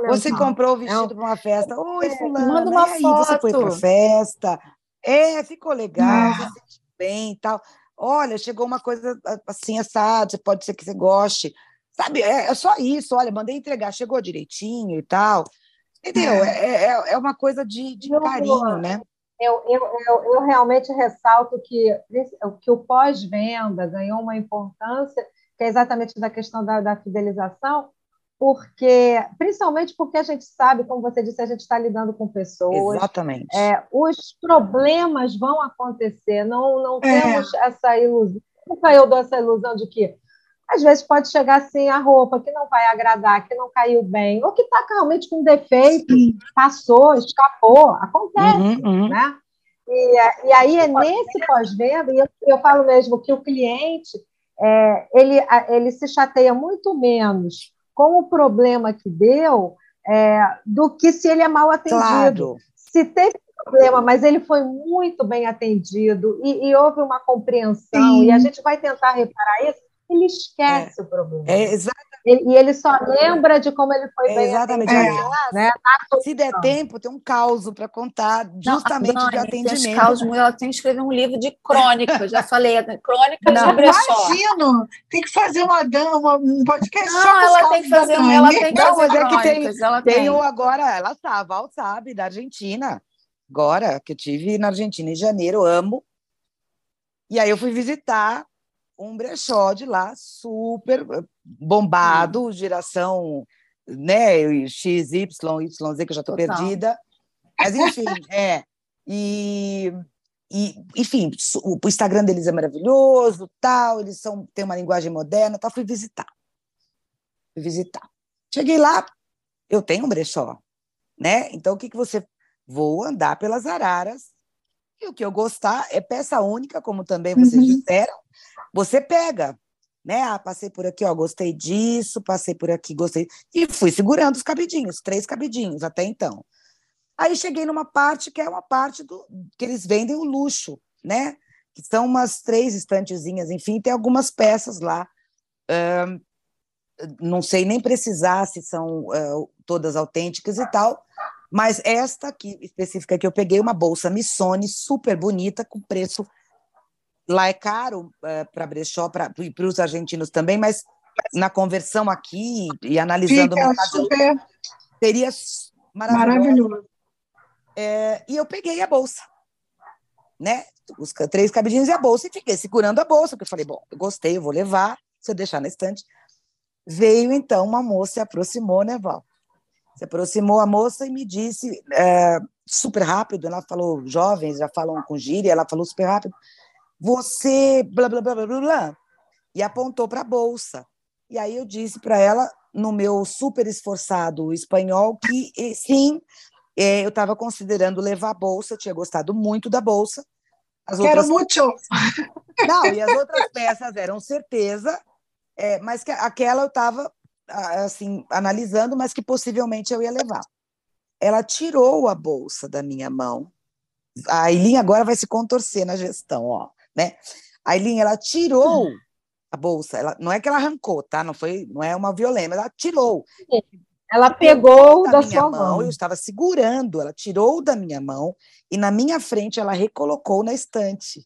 você comprou o vestido para uma festa. Oi, é, fulano. Manda uma aí, foto. Você foi para festa. É, ficou legal, você se sentiu bem e tal. olha, chegou uma coisa assim assada, pode ser que você goste. Sabe, é, é só isso, olha, mandei entregar, chegou direitinho e tal. Entendeu? É, é, é, é uma coisa de, de carinho, né? Eu, eu, eu, eu, realmente ressalto que, que o pós-venda ganhou uma importância, que é exatamente da questão da, da fidelização, porque principalmente porque a gente sabe, como você disse, a gente está lidando com pessoas. Exatamente. É, os problemas vão acontecer, não, não é. temos essa ilusão. Nunca eu dou essa ilusão de que às vezes pode chegar assim a roupa que não vai agradar, que não caiu bem, ou que está realmente com defeito, Sim. passou, escapou, acontece, uhum, uhum. né? E, e, aí é nesse pós-venda, e eu, eu falo mesmo que o cliente é, ele, ele se chateia muito menos com o problema que deu é, do que se ele é mal atendido. Claro. Se teve problema, mas ele foi muito bem atendido e, e houve uma compreensão, Sim. e a gente vai tentar reparar isso, ele esquece é. o problema. É, exatamente. E ele só lembra de como ele foi é, bem Exatamente. Atendido, né? Se der tempo, tem um caos para contar, justamente Não, de atendimento. Caos, ela tem que escrever um livro de crônica, já falei, crônica Não, sobre Imagino, tem que fazer uma, uma um podcast Não, ela tem que fazer, um, ela tem que Não, fazer é que tem, ela tem. tem agora, ela sabe, a Val sabe, da Argentina, agora, que eu tive na Argentina em janeiro, amo. E aí eu fui visitar um brechó de lá super eh, bombado, hum. geração né, XY, YZ, que eu já estou perdida. Mas, enfim, é. E, e, enfim, o Instagram deles é maravilhoso, tal, eles são, têm uma linguagem moderna, tal. Fui visitar. Fui visitar. Cheguei lá, eu tenho um brechó, né? Então, o que, que você... Vou andar pelas araras, e o que eu gostar é peça única, como também vocês uhum. disseram, você pega, né? Ah, passei por aqui, ó, gostei disso, passei por aqui, gostei. E fui segurando os cabidinhos, três cabidinhos até então. Aí cheguei numa parte que é uma parte do que eles vendem o luxo, né? Que são umas três estantezinhas, enfim, tem algumas peças lá. Um, não sei nem precisar se são uh, todas autênticas e tal, mas esta aqui específica que eu peguei, uma bolsa Missoni, super bonita, com preço Lá é caro uh, eh, para brechó, para os argentinos também, mas na conversão aqui e analisando Fica o mercado, super... seria maravilhoso. maravilhoso. É, e eu peguei a bolsa, né? Os três cabidinhos e a bolsa, e fiquei segurando a bolsa, porque eu falei, bom, eu gostei, eu vou levar, se eu deixar na estante. Veio então uma moça, se aproximou, né, Val? Se aproximou a moça e me disse, é, super rápido, ela falou, jovens já falam com gíria, ela falou super rápido, você blá blá blá blá blá, e apontou para a bolsa. E aí eu disse para ela, no meu super esforçado espanhol, que sim, é, eu estava considerando levar a bolsa, eu tinha gostado muito da bolsa. As Quero outras... muito! Não, e as outras peças eram certeza, é, mas que aquela eu estava assim analisando, mas que possivelmente eu ia levar. Ela tirou a bolsa da minha mão. A Eileen agora vai se contorcer na gestão, ó né? A Aileen, ela tirou a bolsa, ela, não é que ela arrancou, tá? Não foi, não é uma violência, ela tirou. Ela pegou da, da sua mão, mão. Eu estava segurando, ela tirou da minha mão e na minha frente ela recolocou na estante.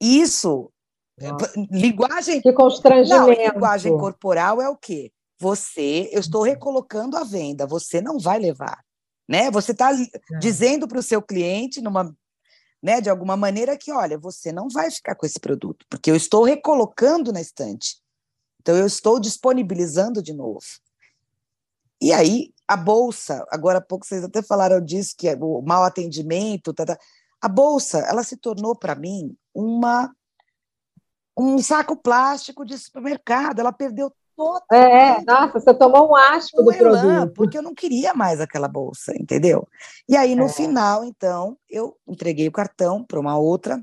Isso, Nossa. linguagem. Que constrangimento. Não, linguagem corporal é o quê? Você, eu estou recolocando a venda, você não vai levar. Né? Você está é. dizendo para o seu cliente, numa né, de alguma maneira que, olha, você não vai ficar com esse produto, porque eu estou recolocando na estante. Então, eu estou disponibilizando de novo. E aí, a bolsa, agora há pouco vocês até falaram disso, que é o mau atendimento, tá, tá. a bolsa, ela se tornou para mim uma um saco plástico de supermercado, ela perdeu é, nossa, você tomou um asco do elan, produto. Porque eu não queria mais aquela bolsa, entendeu? E aí, no é. final, então, eu entreguei o cartão para uma outra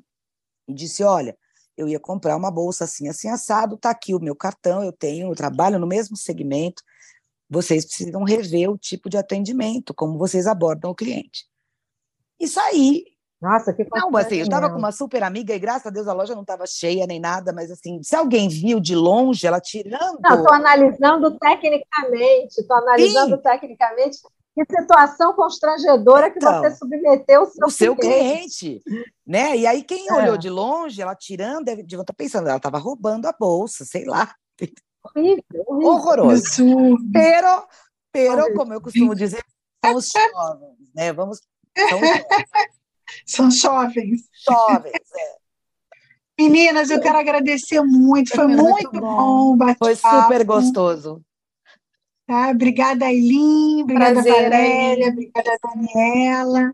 e disse: olha, eu ia comprar uma bolsa assim, assim, assado, tá aqui o meu cartão, eu tenho, eu trabalho no mesmo segmento, vocês precisam rever o tipo de atendimento, como vocês abordam o cliente. E saí nossa, que Não, assim, eu estava com uma super amiga e graças a Deus a loja não estava cheia nem nada, mas assim, se alguém viu de longe ela tirando. Não, estou analisando tecnicamente, estou analisando Sim. tecnicamente que situação constrangedora que Então, você submeteu o seu, o seu cliente. cliente, né? E aí quem É. olhou de longe, ela tirando, deve, estar pensando, ela estava roubando a bolsa, sei lá, Horrível, horrível. horroroso. Pero, pero, como eu costumo dizer, são os jovens, né? Vamos, são os São jovens. jovens, é. Meninas, eu quero agradecer muito. Foi Foi muito, muito bom o Foi super gostoso. Tá? Obrigada, Aileen. Obrigada, Prazer, Valéria. Aileen. Obrigada, Daniela.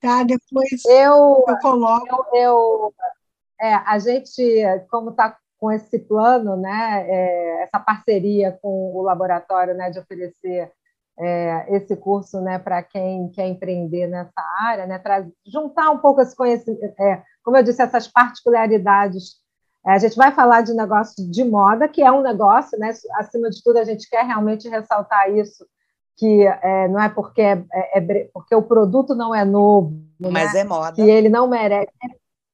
Tá? Depois Eu, eu coloco. eu, eu- é, a gente, como está com esse plano, né, é, essa parceria com o laboratório, né, de oferecer é, esse curso, né, para quem quer empreender nessa área, né, traz, juntar um pouco esse conhecimento, é, como eu disse, essas particularidades. É, a gente vai falar de negócio de moda, que é um negócio, né, acima de tudo, a gente quer realmente ressaltar isso, que é, não é porque, é, é bre- porque o produto não é novo, Mas né, é moda. que ele não merece,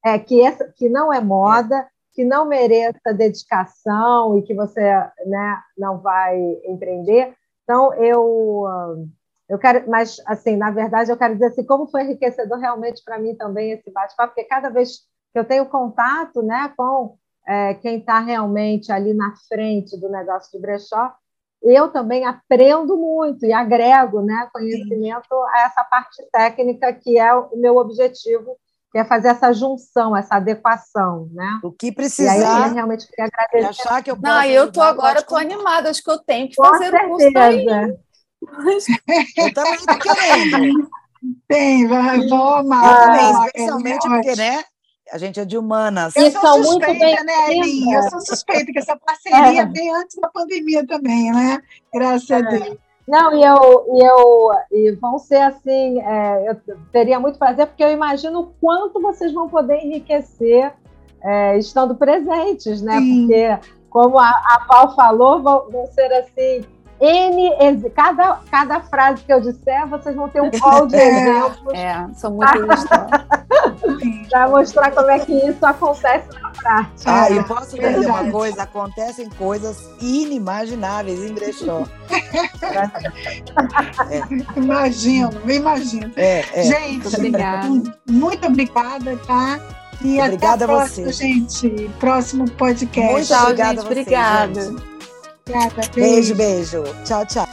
é que essa que não é moda, que não mereça dedicação e que você né, não vai empreender. Então eu ah, eu quero, mas assim, na verdade eu quero dizer assim, como foi enriquecedor realmente para mim também esse bate-papo, porque cada vez que eu tenho contato, né, com é, quem está realmente ali na frente do negócio de brechó, eu também aprendo muito e agrego né, conhecimento a essa parte técnica que é o meu objetivo, que é fazer essa junção, essa adequação, né? O que E aí eu precisar, realmente queria agradecer. achar que eu posso Não, eu tô agora, tô animada, acho que eu tenho que Com fazer o curso da certeza. Eu também tô querendo. Tem, vai- vou Eu amar. também, vou amar, especialmente é porque, né? A gente é de humanas. Eu E sou são muito suspeita, bem-vindas. né, Aileen? Eu sou suspeita que essa parceria É. veio antes da pandemia também, né? Graças a Deus. Não, e eu, e eu e vão ser assim, é, eu teria muito prazer, porque eu imagino o quanto vocês vão poder enriquecer é, estando presentes, né? Sim. Porque, como a, a Val falou, vão, vão ser assim, N, cada, cada frase que eu disser, vocês vão ter um call de É. exemplos É, sou muito ilustrada. para mostrar como é que isso acontece na prática. Ah, É, e posso dizer uma coisa? Acontecem coisas inimagináveis em brechó. Imagino, imagino. É, é. Gente, Muito obrigada. muito obrigada, tá? E Obrigada até a a próxima, você. gente. Próximo podcast. Muito Tchau, obrigada gente. a vocês, Obrigada. Obrigada, Beijo, beijo. Tchau, tchau.